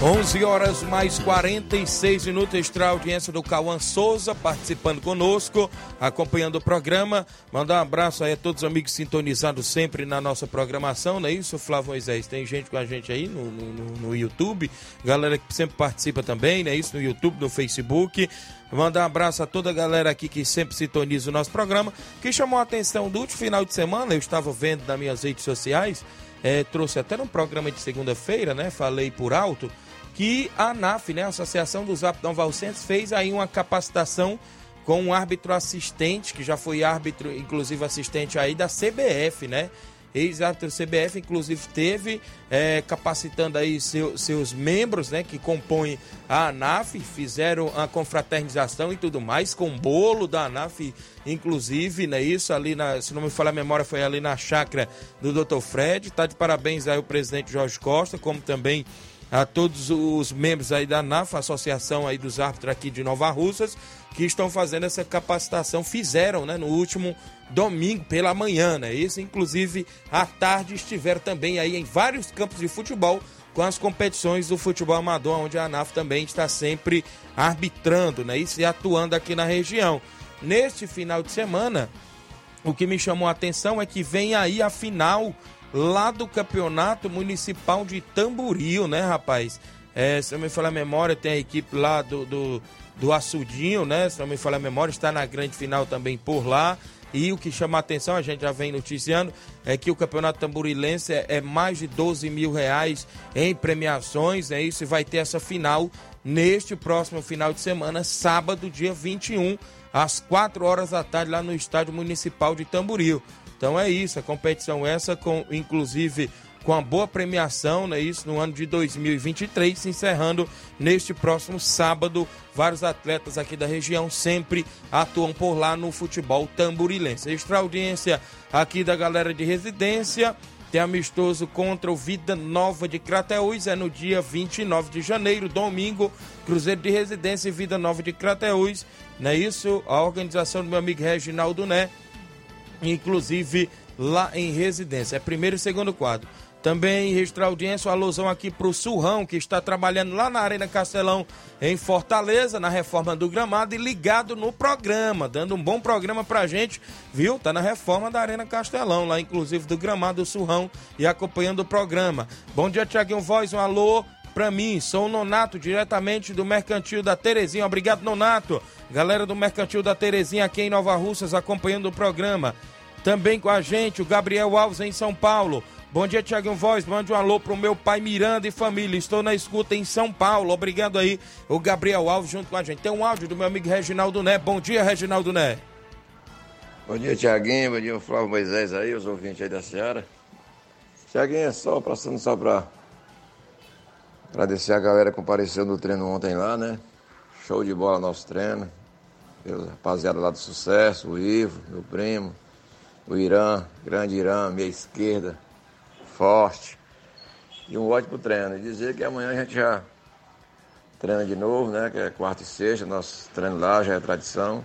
11 horas mais 46 minutos, extra audiência do Cauã Souza participando conosco, acompanhando o programa. Mandar um abraço aí a todos os amigos sintonizados sempre na nossa programação, não é isso, Flávio Moisés? Tem gente com a gente aí no, no, no YouTube, galera que sempre participa também, não é isso? No YouTube, no Facebook. Mandar um abraço a toda a galera aqui que sempre sintoniza o nosso programa, que chamou a atenção do último final de semana, eu estava vendo nas minhas redes sociais, é, trouxe até no programa de segunda-feira, né? Falei por alto que a ANAF, né, a Associação dos Aptão Valcentes, fez aí uma capacitação com um árbitro assistente, que já foi árbitro, inclusive assistente aí da CBF, né? Ex-árbitro CBF, inclusive, teve é, capacitando aí seu, seus membros, né, que compõem a ANAF, fizeram a confraternização e tudo mais, com bolo da ANAF, inclusive, né, isso ali, na, se não me falar a memória, foi ali na chácara do Dr. Fred. Tá de parabéns aí o presidente Jorge Costa, como também a todos os membros aí da NAF, Associação aí dos Árbitros aqui de Nova Russas, que estão fazendo essa capacitação, fizeram, né, no último domingo pela manhã, né? Isso, inclusive, à tarde estiveram também aí em vários campos de futebol com as competições do futebol amador, onde a ANAF também está sempre arbitrando, né? Isso e atuando aqui na região. Neste final de semana, o que me chamou a atenção é que vem aí a final lá do Campeonato Municipal de Tamboril, né, rapaz? É, se eu me falar a memória, tem a equipe lá do, do, do Açudinho, né? Se eu me falar a memória, está na grande final também por lá. E o que chama a atenção, a gente já vem noticiando, é que o Campeonato Tamborilense é, é mais de 12 mil reais em premiações, é isso, e vai ter essa final neste próximo final de semana, sábado, dia 21, às 4 horas da tarde, lá no Estádio Municipal de Tamboril. Então é isso, a competição essa, com inclusive com a boa premiação, né, isso no ano de 2023, se encerrando neste próximo sábado. Vários atletas aqui da região sempre atuam por lá no futebol tamborilense. Extra audiência aqui da galera de residência. Tem amistoso contra o Vida Nova de Crateús, é no dia 29 de janeiro, domingo, Cruzeiro de Residência e Vida Nova de Crateús. Não é isso? A organização do meu amigo Reginaldo Né inclusive lá em residência. É primeiro e segundo quadro. Também registrar audiência, uma alusão aqui para o Surrão, que está trabalhando lá na Arena Castelão, em Fortaleza, na reforma do gramado e ligado no programa, dando um bom programa pra gente, viu? Tá na reforma da Arena Castelão, lá inclusive do gramado do Surrão e acompanhando o programa. Bom dia, Tiaguinho Voz, um alô para mim. Sou o Nonato, diretamente do Mercantil da Terezinha. Obrigado, Nonato. Galera do Mercantil da Terezinha aqui em Nova Russas acompanhando o programa. Também com a gente, o Gabriel Alves em São Paulo. Bom dia, Tiaguinho Voz. Mande um alô pro meu pai Miranda e família. Estou na escuta em São Paulo. Obrigado aí, o Gabriel Alves junto com a gente. Tem um áudio do meu amigo Reginaldo Né. Bom dia, Reginaldo Né. Bom dia, Tiaguinho. Bom dia, Flávio Moisés aí, os ouvintes aí da Seara. Tiaguinho, é só passando só pra agradecer a galera que compareceu no treino ontem lá, né? Show de bola nosso treino. Rapaziada lá do sucesso, o Ivo, meu primo, o Irã, grande Irã, minha esquerda, forte. E um ótimo treino. E dizer que amanhã a gente já treina de novo, né? Que é quarta e sexta, nosso treino lá já é tradição.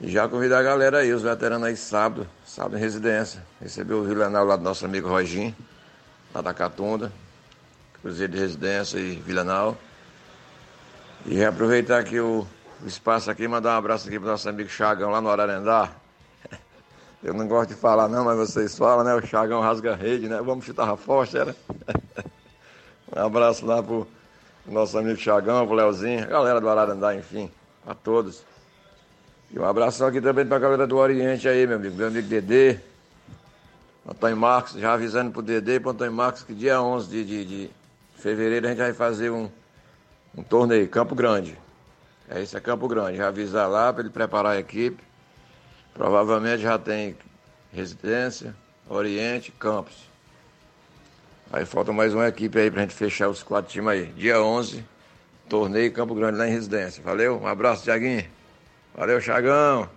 E já convidar a galera aí, os veteranos aí sábado, sábado em residência. Recebeu o Vilanal lá do nosso amigo Roginho, lá da Catunda, Cruzeiro de Residência e Vilanal. E aproveitar aqui o, o espaço aqui, mandar um abraço aqui pro nosso amigo Chagão lá no Ararendá. Eu não gosto de falar não, mas vocês falam, né? O Chagão rasga rede, né? Vamos chutar forte, era? um abraço lá pro nosso amigo Chagão, pro Leozinho, galera do Ararandá, enfim, a todos. E um abraço aqui também pra galera do Oriente aí, meu amigo, meu amigo Dedê, Antônio Marcos, já avisando pro Dedê e pro Antônio Marcos que dia 11 de, de, de fevereiro a gente vai fazer um, um torneio, Campo Grande. É isso, é Campo Grande. Já avisar lá para ele preparar a equipe. Provavelmente já tem Residência, Oriente, Campos. Aí falta mais uma equipe aí pra gente fechar os quatro times aí. Dia 11, torneio Campo Grande lá em Residência. Valeu, um abraço, Tiaguinho. Valeu, Chagão.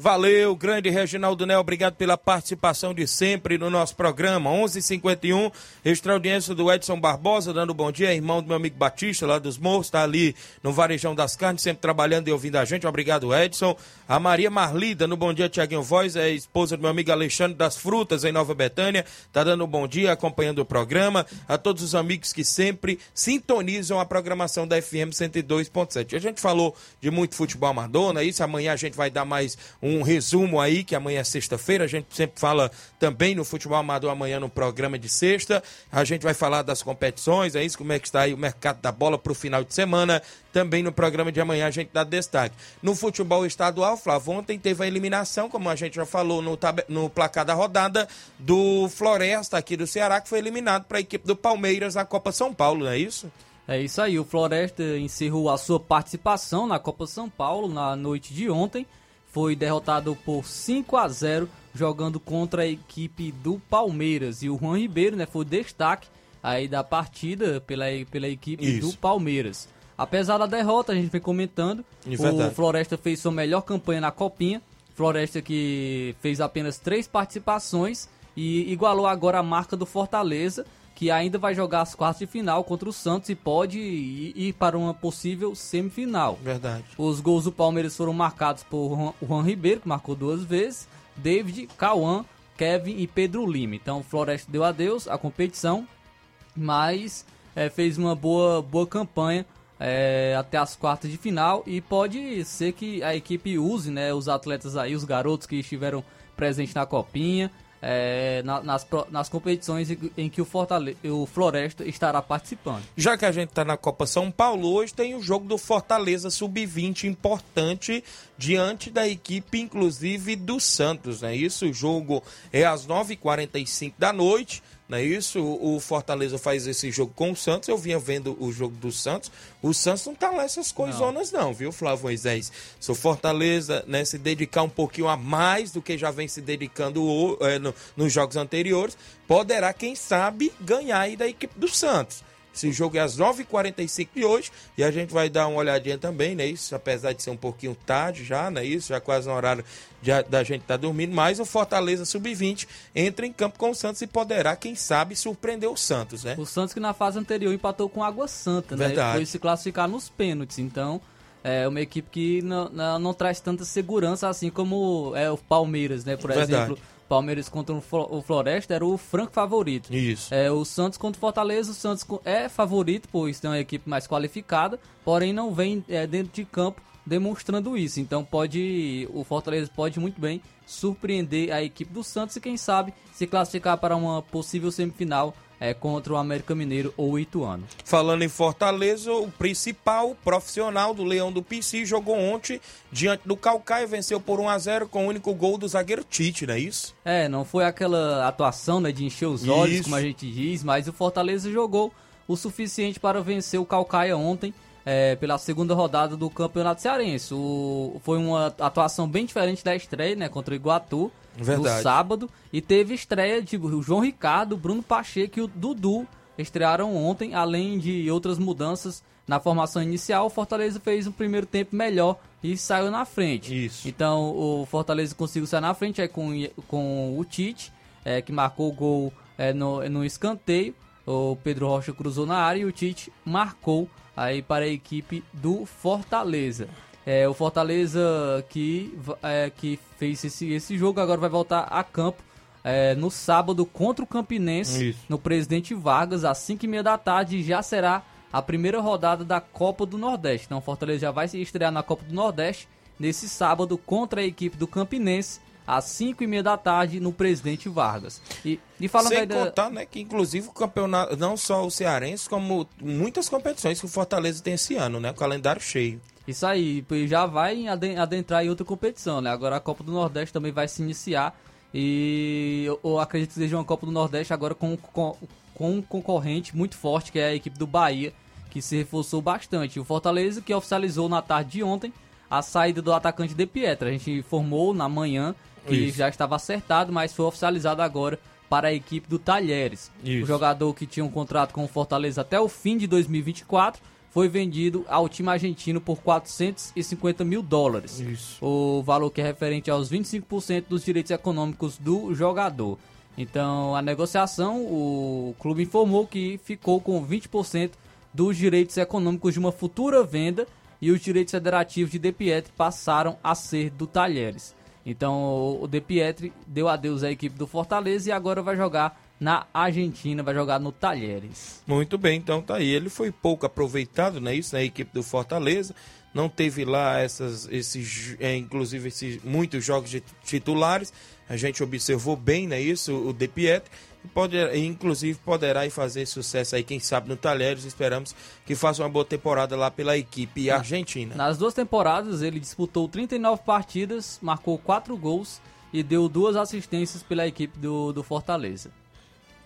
Valeu, grande Reginaldo Né, obrigado pela participação de sempre no nosso programa. 11:51 h 51 extra audiência do Edson Barbosa, dando bom dia, irmão do meu amigo Batista, lá dos Morros, está ali no Varejão das Carnes, sempre trabalhando e ouvindo a gente. Obrigado, Edson. A Maria Marlida, no Bom Dia Tiaguinho Voz, é esposa do meu amigo Alexandre das Frutas, em Nova Betânia, tá dando bom dia, acompanhando o programa. A todos os amigos que sempre sintonizam a programação da FM 102.7. A gente falou de muito futebol amador, não é isso? Amanhã a gente vai dar mais um um resumo aí, que amanhã é sexta-feira, a gente sempre fala também no futebol amador amanhã no programa de sexta. A gente vai falar das competições, é isso, como é que está aí o mercado da bola para o final de semana. Também no programa de amanhã a gente dá destaque. No futebol estadual, Flávio, ontem teve a eliminação, como a gente já falou no, no placar da rodada, do Floresta aqui do Ceará, que foi eliminado para a equipe do Palmeiras na Copa São Paulo, não é isso? É isso aí, o Floresta encerrou a sua participação na Copa São Paulo na noite de ontem foi derrotado por 5 a 0 jogando contra a equipe do Palmeiras. E o Juan Ribeiro né, foi o destaque aí da partida pela, pela equipe Isso. do Palmeiras. Apesar da derrota, a gente vem comentando, o Floresta fez sua melhor campanha na Copinha. Floresta que fez apenas três participações e igualou agora a marca do Fortaleza, que ainda vai jogar as quartas de final contra o Santos e pode ir, ir para uma possível semifinal. Verdade. Os gols do Palmeiras foram marcados por Juan Ribeiro, que marcou duas vezes, David, Cauã, Kevin e Pedro Lima. Então o Floresta deu adeus à competição, mas é, fez uma boa, boa campanha é, até as quartas de final e pode ser que a equipe use né, os atletas aí, os garotos que estiveram presentes na copinha é, na, nas, nas competições em que o, Fortale o Floresta estará participando. Já que a gente está na Copa São Paulo, hoje tem o jogo do Fortaleza Sub-20 importante diante da equipe, inclusive do Santos. Né? Isso, o jogo é às 9h45 da noite. Não é isso? O Fortaleza faz esse jogo com o Santos. Eu vinha vendo o jogo do Santos. O Santos não tá lá essas coisonas, não, não viu, Flávio Moisés? Se o Fortaleza né, se dedicar um pouquinho a mais do que já vem se dedicando é, no, nos jogos anteriores, poderá, quem sabe, ganhar aí da equipe do Santos. Esse jogo é às 9h45 de hoje e a gente vai dar uma olhadinha também, né? Isso, apesar de ser um pouquinho tarde já, né? Isso, já quase no horário de, da gente estar tá dormindo. Mas o Fortaleza Sub-20 entra em campo com o Santos e poderá, quem sabe, surpreender o Santos, né? O Santos que na fase anterior empatou com Água Santa, né? Verdade. Foi se classificar nos pênaltis. Então, é uma equipe que não, não, não, traz tanta segurança assim como é o Palmeiras, né? Por Verdade. exemplo, Palmeiras contra o Floresta era o franco favorito. Isso. É, o Santos contra o Fortaleza, o Santos é favorito, pois tem uma equipe mais qualificada, porém não vem é, dentro de campo demonstrando isso. Então pode o Fortaleza pode muito bem surpreender a equipe do Santos e quem sabe se classificar para uma possível semifinal é, contra o América Mineiro ou o Ituano. Falando em Fortaleza, o principal profissional do Leão do PC jogou ontem diante do Calcaia, venceu por 1 a 0 com o único gol do zagueiro Tite, não é isso? É, não foi aquela atuação né, de encher os olhos, isso. como a gente diz, mas o Fortaleza jogou o suficiente para vencer o Calcaia ontem. É, pela segunda rodada do Campeonato Cearense. O, foi uma atuação bem diferente da estreia, né, contra o Iguatu. Verdade. no sábado. E teve estreia de o João Ricardo, Bruno Pacheco e o Dudu estrearam ontem, além de outras mudanças na formação inicial. O Fortaleza fez um primeiro tempo melhor e saiu na frente. Isso. Então o Fortaleza conseguiu sair na frente aí com, com o Tite, é, que marcou o gol é, no, no escanteio. O Pedro Rocha cruzou na área e o Tite marcou aí para a equipe do Fortaleza. É, o Fortaleza que, é, que fez esse, esse jogo agora vai voltar a campo é, no sábado contra o Campinense, Isso. no Presidente Vargas, às 5h30 da tarde. Já será a primeira rodada da Copa do Nordeste. Então, o Fortaleza já vai se estrear na Copa do Nordeste nesse sábado contra a equipe do Campinense às 5 e meia da tarde no Presidente Vargas. E, e falando Sem contar, né, que inclusive o campeonato, não só o Cearense, como muitas competições que o Fortaleza tem esse ano, né? O calendário cheio. Isso aí, já vai adentrar em outra competição, né? Agora a Copa do Nordeste também vai se iniciar e eu, eu acredito que seja uma Copa do Nordeste agora com, com, com um concorrente muito forte, que é a equipe do Bahia, que se reforçou bastante. O Fortaleza, que oficializou na tarde de ontem a saída do atacante De Pietra. A gente informou na manhã que Isso. já estava acertado, mas foi oficializado agora para a equipe do Talheres. Isso. O jogador que tinha um contrato com o Fortaleza até o fim de 2024 foi vendido ao time argentino por 450 mil dólares. Isso. O valor que é referente aos 25% dos direitos econômicos do jogador. Então, a negociação, o clube informou que ficou com 20% dos direitos econômicos de uma futura venda e os direitos federativos de De Pietri passaram a ser do Talheres. Então, o De Pietri deu adeus à equipe do Fortaleza e agora vai jogar na Argentina, vai jogar no Talheres. Muito bem, então tá aí. Ele foi pouco aproveitado, né? Isso na equipe do Fortaleza. Não teve lá essas, esses, é, inclusive esses muitos jogos de titulares. A gente observou bem, né? Isso, o De Pietri. Pode, inclusive poderá fazer sucesso aí, quem sabe, no Talheres. Esperamos que faça uma boa temporada lá pela equipe argentina. Nas duas temporadas, ele disputou 39 partidas, marcou 4 gols e deu duas assistências pela equipe do, do Fortaleza.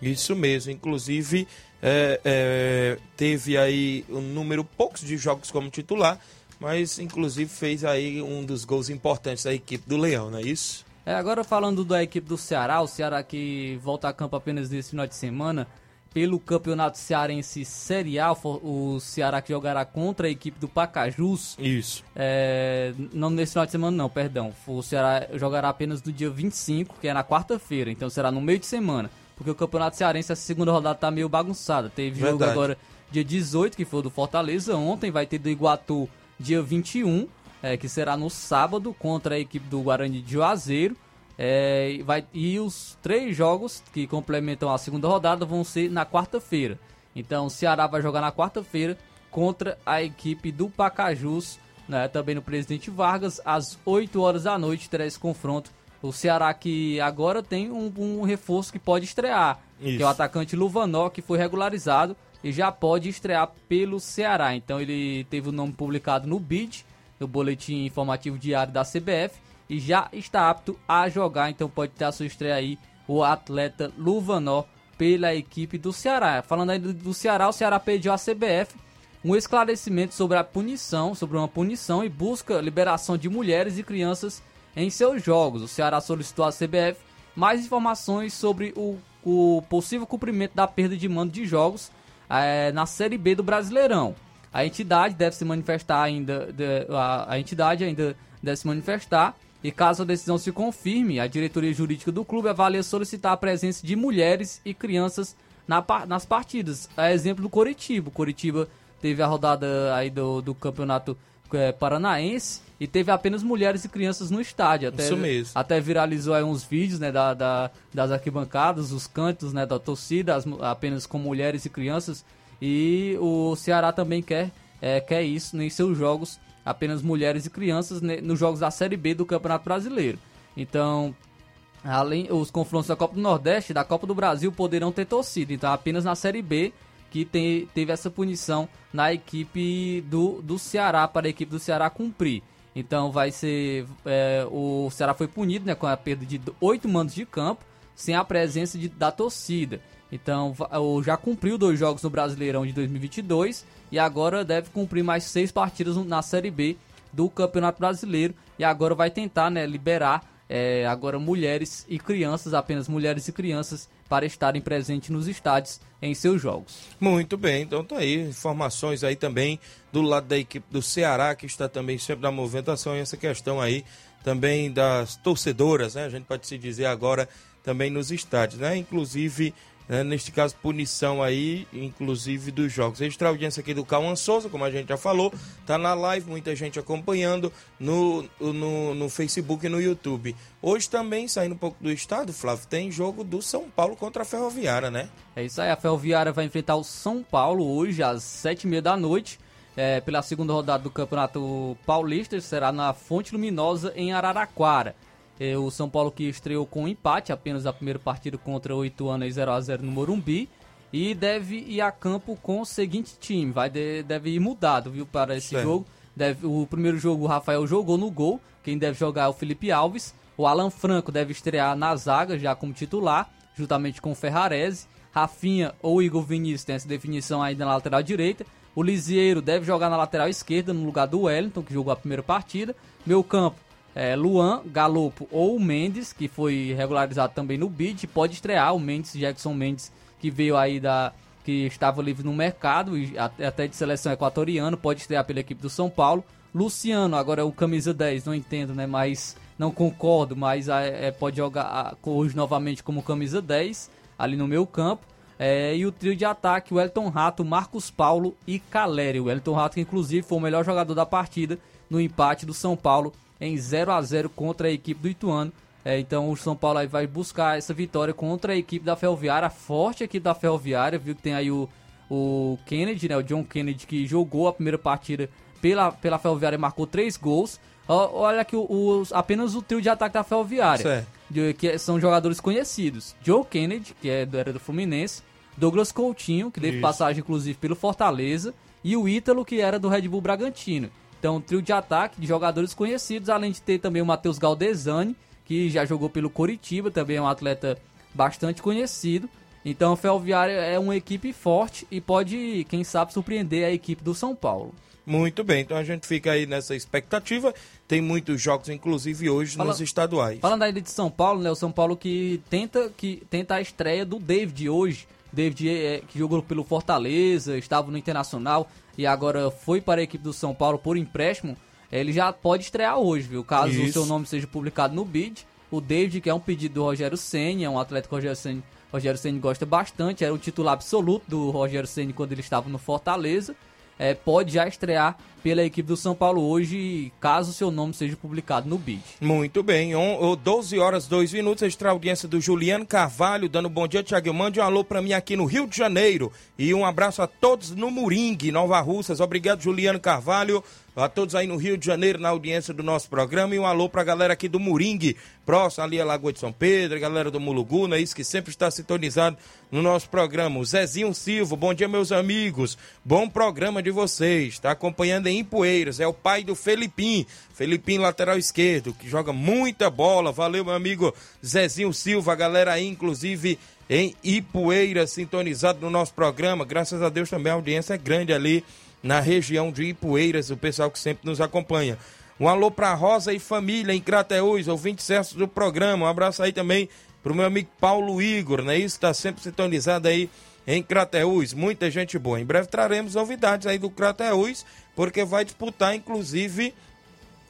Isso mesmo, inclusive é, é, teve aí um número poucos de jogos como titular, mas inclusive fez aí um dos gols importantes da equipe do Leão, não é isso? É, agora falando da equipe do Ceará, o Ceará que volta a campo apenas nesse final de semana, pelo Campeonato Cearense Série A, o Ceará que jogará contra a equipe do Pacajus. Isso. É, não nesse final de semana não, perdão. O Ceará jogará apenas no dia 25, que é na quarta-feira, então será no meio de semana porque o Campeonato Cearense, essa segunda rodada tá meio bagunçada. Teve Verdade. jogo agora dia 18, que foi o do Fortaleza, ontem vai ter do Iguatu dia 21, é, que será no sábado, contra a equipe do Guarani de Juazeiro. É, vai, e os três jogos que complementam a segunda rodada vão ser na quarta-feira. Então o Ceará vai jogar na quarta-feira contra a equipe do Pacajus, né, também no Presidente Vargas, às 8 horas da noite terá esse confronto o Ceará que agora tem um, um reforço que pode estrear, Isso. que é o atacante Luvanó, que foi regularizado e já pode estrear pelo Ceará. Então ele teve o nome publicado no BID, no Boletim Informativo Diário da CBF, e já está apto a jogar, então pode ter a sua estreia aí o atleta Luvanó pela equipe do Ceará. Falando aí do, do Ceará, o Ceará pediu à CBF um esclarecimento sobre a punição, sobre uma punição e busca liberação de mulheres e crianças em seus jogos. O Ceará solicitou à CBF mais informações sobre o, o possível cumprimento da perda de mando de jogos é, na Série B do Brasileirão. A entidade deve se manifestar ainda, de, a, a entidade ainda deve se manifestar e caso a decisão se confirme, a diretoria jurídica do clube avalia solicitar a presença de mulheres e crianças na, nas partidas. A exemplo do Coritiba. O Coritiba teve a rodada aí do, do campeonato é, paranaense e teve apenas mulheres e crianças no estádio. Até, Isso mesmo. Até viralizou aí uns vídeos, né, da, da das arquibancadas, os cantos, né, da torcida, as, apenas com mulheres e crianças. E o Ceará também quer, é, quer isso em seus jogos, apenas mulheres e crianças, né, nos jogos da Série B do Campeonato Brasileiro. Então, além os confrontos da Copa do Nordeste e da Copa do Brasil poderão ter torcida. Então, apenas na Série B que tem, teve essa punição na equipe do, do Ceará, para a equipe do Ceará cumprir. Então vai ser. É, o Ceará foi punido né, com a perda de oito mandos de campo, sem a presença de, da torcida. Então já cumpriu dois jogos no Brasileirão de 2022 e agora deve cumprir mais seis partidas na Série B do Campeonato Brasileiro. E agora vai tentar né, liberar é, agora mulheres e crianças, apenas mulheres e crianças, para estarem presentes nos estádios em seus jogos. Muito bem, então tá aí informações aí também do lado da equipe do Ceará, que está também sempre na movimentação, e essa questão aí também das torcedoras, né? A gente pode se dizer agora também nos estádios, né? Inclusive né, neste caso, punição aí, inclusive dos jogos. Registrar a audiência aqui do Cauã Souza, como a gente já falou, tá na live, muita gente acompanhando no, no, no Facebook e no YouTube. Hoje também, saindo um pouco do estado, Flávio, tem jogo do São Paulo contra a Ferroviária, né? É isso aí, a Ferroviária vai enfrentar o São Paulo hoje às sete e meia da noite. É, pela segunda rodada do Campeonato Paulista, será na Fonte Luminosa, em Araraquara. É, o São Paulo que estreou com um empate apenas a primeira partida contra o Ituano 0x0 no Morumbi. E deve ir a campo com o seguinte time. Vai de, deve ir mudado, viu, para esse jogo. Deve, o primeiro jogo o Rafael jogou no gol. Quem deve jogar é o Felipe Alves. O Alan Franco deve estrear na zaga, já como titular, juntamente com o Ferrarese. Rafinha ou Igor Vinícius tem essa definição ainda na lateral direita. O Lisieiro deve jogar na lateral esquerda no lugar do Wellington, que jogou a primeira partida. Meu campo é Luan, Galopo ou Mendes, que foi regularizado também no bid. Pode estrear o Mendes, Jackson Mendes, que veio aí da. que estava livre no mercado, e até de seleção equatoriana, pode estrear pela equipe do São Paulo. Luciano, agora é o camisa 10, não entendo, né? Mas não concordo, mas é, pode jogar hoje novamente como camisa 10, ali no meu campo. É, e o trio de ataque, o Elton Rato, Marcos Paulo e Caleri. O Elton Rato, que inclusive foi o melhor jogador da partida no empate do São Paulo em 0 a 0 contra a equipe do Ituano. É, então o São Paulo aí vai buscar essa vitória contra a equipe da Ferroviária, a forte equipe da Ferroviária, viu que tem aí o, o Kennedy, né, o John Kennedy, que jogou a primeira partida pela, pela Ferroviária e marcou três gols. Olha que os, apenas o trio de ataque da Ferroviária, de, que são jogadores conhecidos. Joe Kennedy, que é, era do Fluminense, Douglas Coutinho, que teve passagem inclusive pelo Fortaleza, e o Ítalo, que era do Red Bull Bragantino. Então, um trio de ataque de jogadores conhecidos, além de ter também o Matheus Galdesani, que já jogou pelo Coritiba, também é um atleta bastante conhecido. Então, o Ferroviária é uma equipe forte e pode, quem sabe, surpreender a equipe do São Paulo. Muito bem, então a gente fica aí nessa expectativa. Tem muitos jogos, inclusive hoje, Fala, nos estaduais. Falando aí de São Paulo, né? O São Paulo que tenta, que tenta a estreia do David hoje. David é, que jogou pelo Fortaleza, estava no Internacional e agora foi para a equipe do São Paulo por empréstimo. Ele já pode estrear hoje, viu? Caso Isso. o seu nome seja publicado no bid. O David, que é um pedido do Rogério Senna, é um atleta que o Rogério Senna, Rogério Senna gosta bastante, era o titular absoluto do Rogério Senna quando ele estava no Fortaleza é, pode já estrear pela equipe do São Paulo hoje, caso seu nome seja publicado no BID. Muito bem, on, 12 horas 2 minutos, extra audiência do Juliano Carvalho, dando bom dia, Tiago. Mande um alô para mim aqui no Rio de Janeiro e um abraço a todos no Moringue, Nova Russas. Obrigado, Juliano Carvalho a todos aí no Rio de Janeiro na audiência do nosso programa e um alô pra galera aqui do Moringue, próximo ali a Lagoa de São Pedro, galera do Mulugu, é isso que sempre está sintonizado no nosso programa. O Zezinho Silva, bom dia meus amigos, bom programa de vocês, está acompanhando em Ipueiras, é o pai do Felipim, Felipim lateral esquerdo, que joga muita bola, valeu meu amigo Zezinho Silva, galera aí inclusive em Ipueiras sintonizado no nosso programa, graças a Deus também a audiência é grande ali na região de Ipueiras, o pessoal que sempre nos acompanha. Um alô para Rosa e família em Crateús, ouvinte certo do programa. Um abraço aí também pro meu amigo Paulo Igor, né? Isso está sempre sintonizado aí em Crateús. Muita gente boa. Em breve traremos novidades aí do Crateús, porque vai disputar inclusive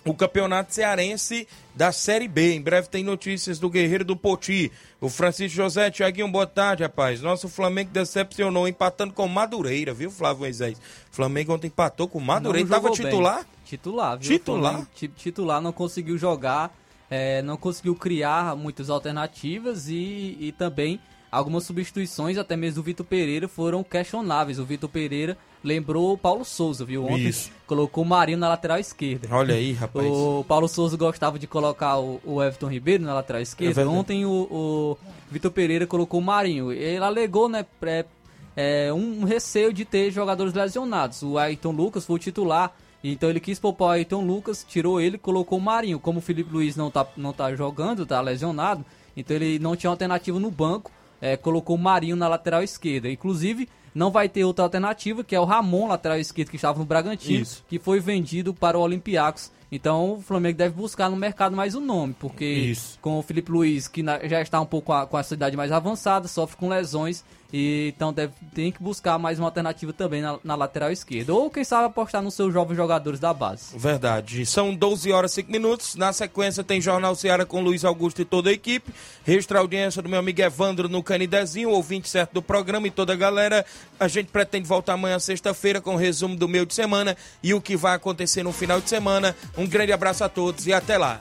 o Campeonato Cearense da Série B. Em breve tem notícias do Guerreiro do Poti. O Francisco José, Tiaguinho, boa tarde, rapaz. Nosso Flamengo decepcionou, empatando com Madureira, viu, Flávio Moisés? Flamengo ontem empatou com Madureira. Tava titular? Bem. Titular, viu? Titular? Titular, não conseguiu jogar, é, não conseguiu criar muitas alternativas e, e também algumas substituições, até mesmo do Vitor Pereira, foram questionáveis. O Vitor Pereira lembrou o Paulo Souza, viu? Ontem Isso. colocou o Marinho na lateral esquerda. Olha aí, rapaz. O Paulo Souza gostava de colocar o, o Everton Ribeiro na lateral esquerda. É Ontem o, o Vitor Pereira colocou o Marinho. Ele alegou, né, é, é, um receio de ter jogadores lesionados. O Ayrton Lucas foi o titular. Então ele quis poupar o Ayrton Lucas, tirou ele colocou o Marinho. Como o Felipe Luiz não tá, não tá jogando, tá lesionado, então ele não tinha alternativa no banco é, colocou o Marinho na lateral esquerda. Inclusive, não vai ter outra alternativa, que é o Ramon, lateral esquerdo, que estava no Bragantino, Isso. que foi vendido para o Olympiacos. Então o Flamengo deve buscar no mercado mais um nome, porque Isso. com o Felipe Luiz, que já está um pouco com a, cidade mais avançada, sofre com lesões, e, então deve, tem que buscar mais uma alternativa também na, na, lateral esquerda. Ou quem sabe apostar nos seus jovens jogadores da base. Verdade. São 12 horas e 5 minutos. Na sequência tem Jornal Ceará com Luiz Augusto e toda a equipe. Registra a audiência do meu amigo Evandro no Canidezinho, ouvinte certo do programa e toda a galera. A gente pretende voltar amanhã, sexta-feira, com o resumo do meio de semana e o que vai acontecer no final de semana. Um grande abraço a todos e até lá.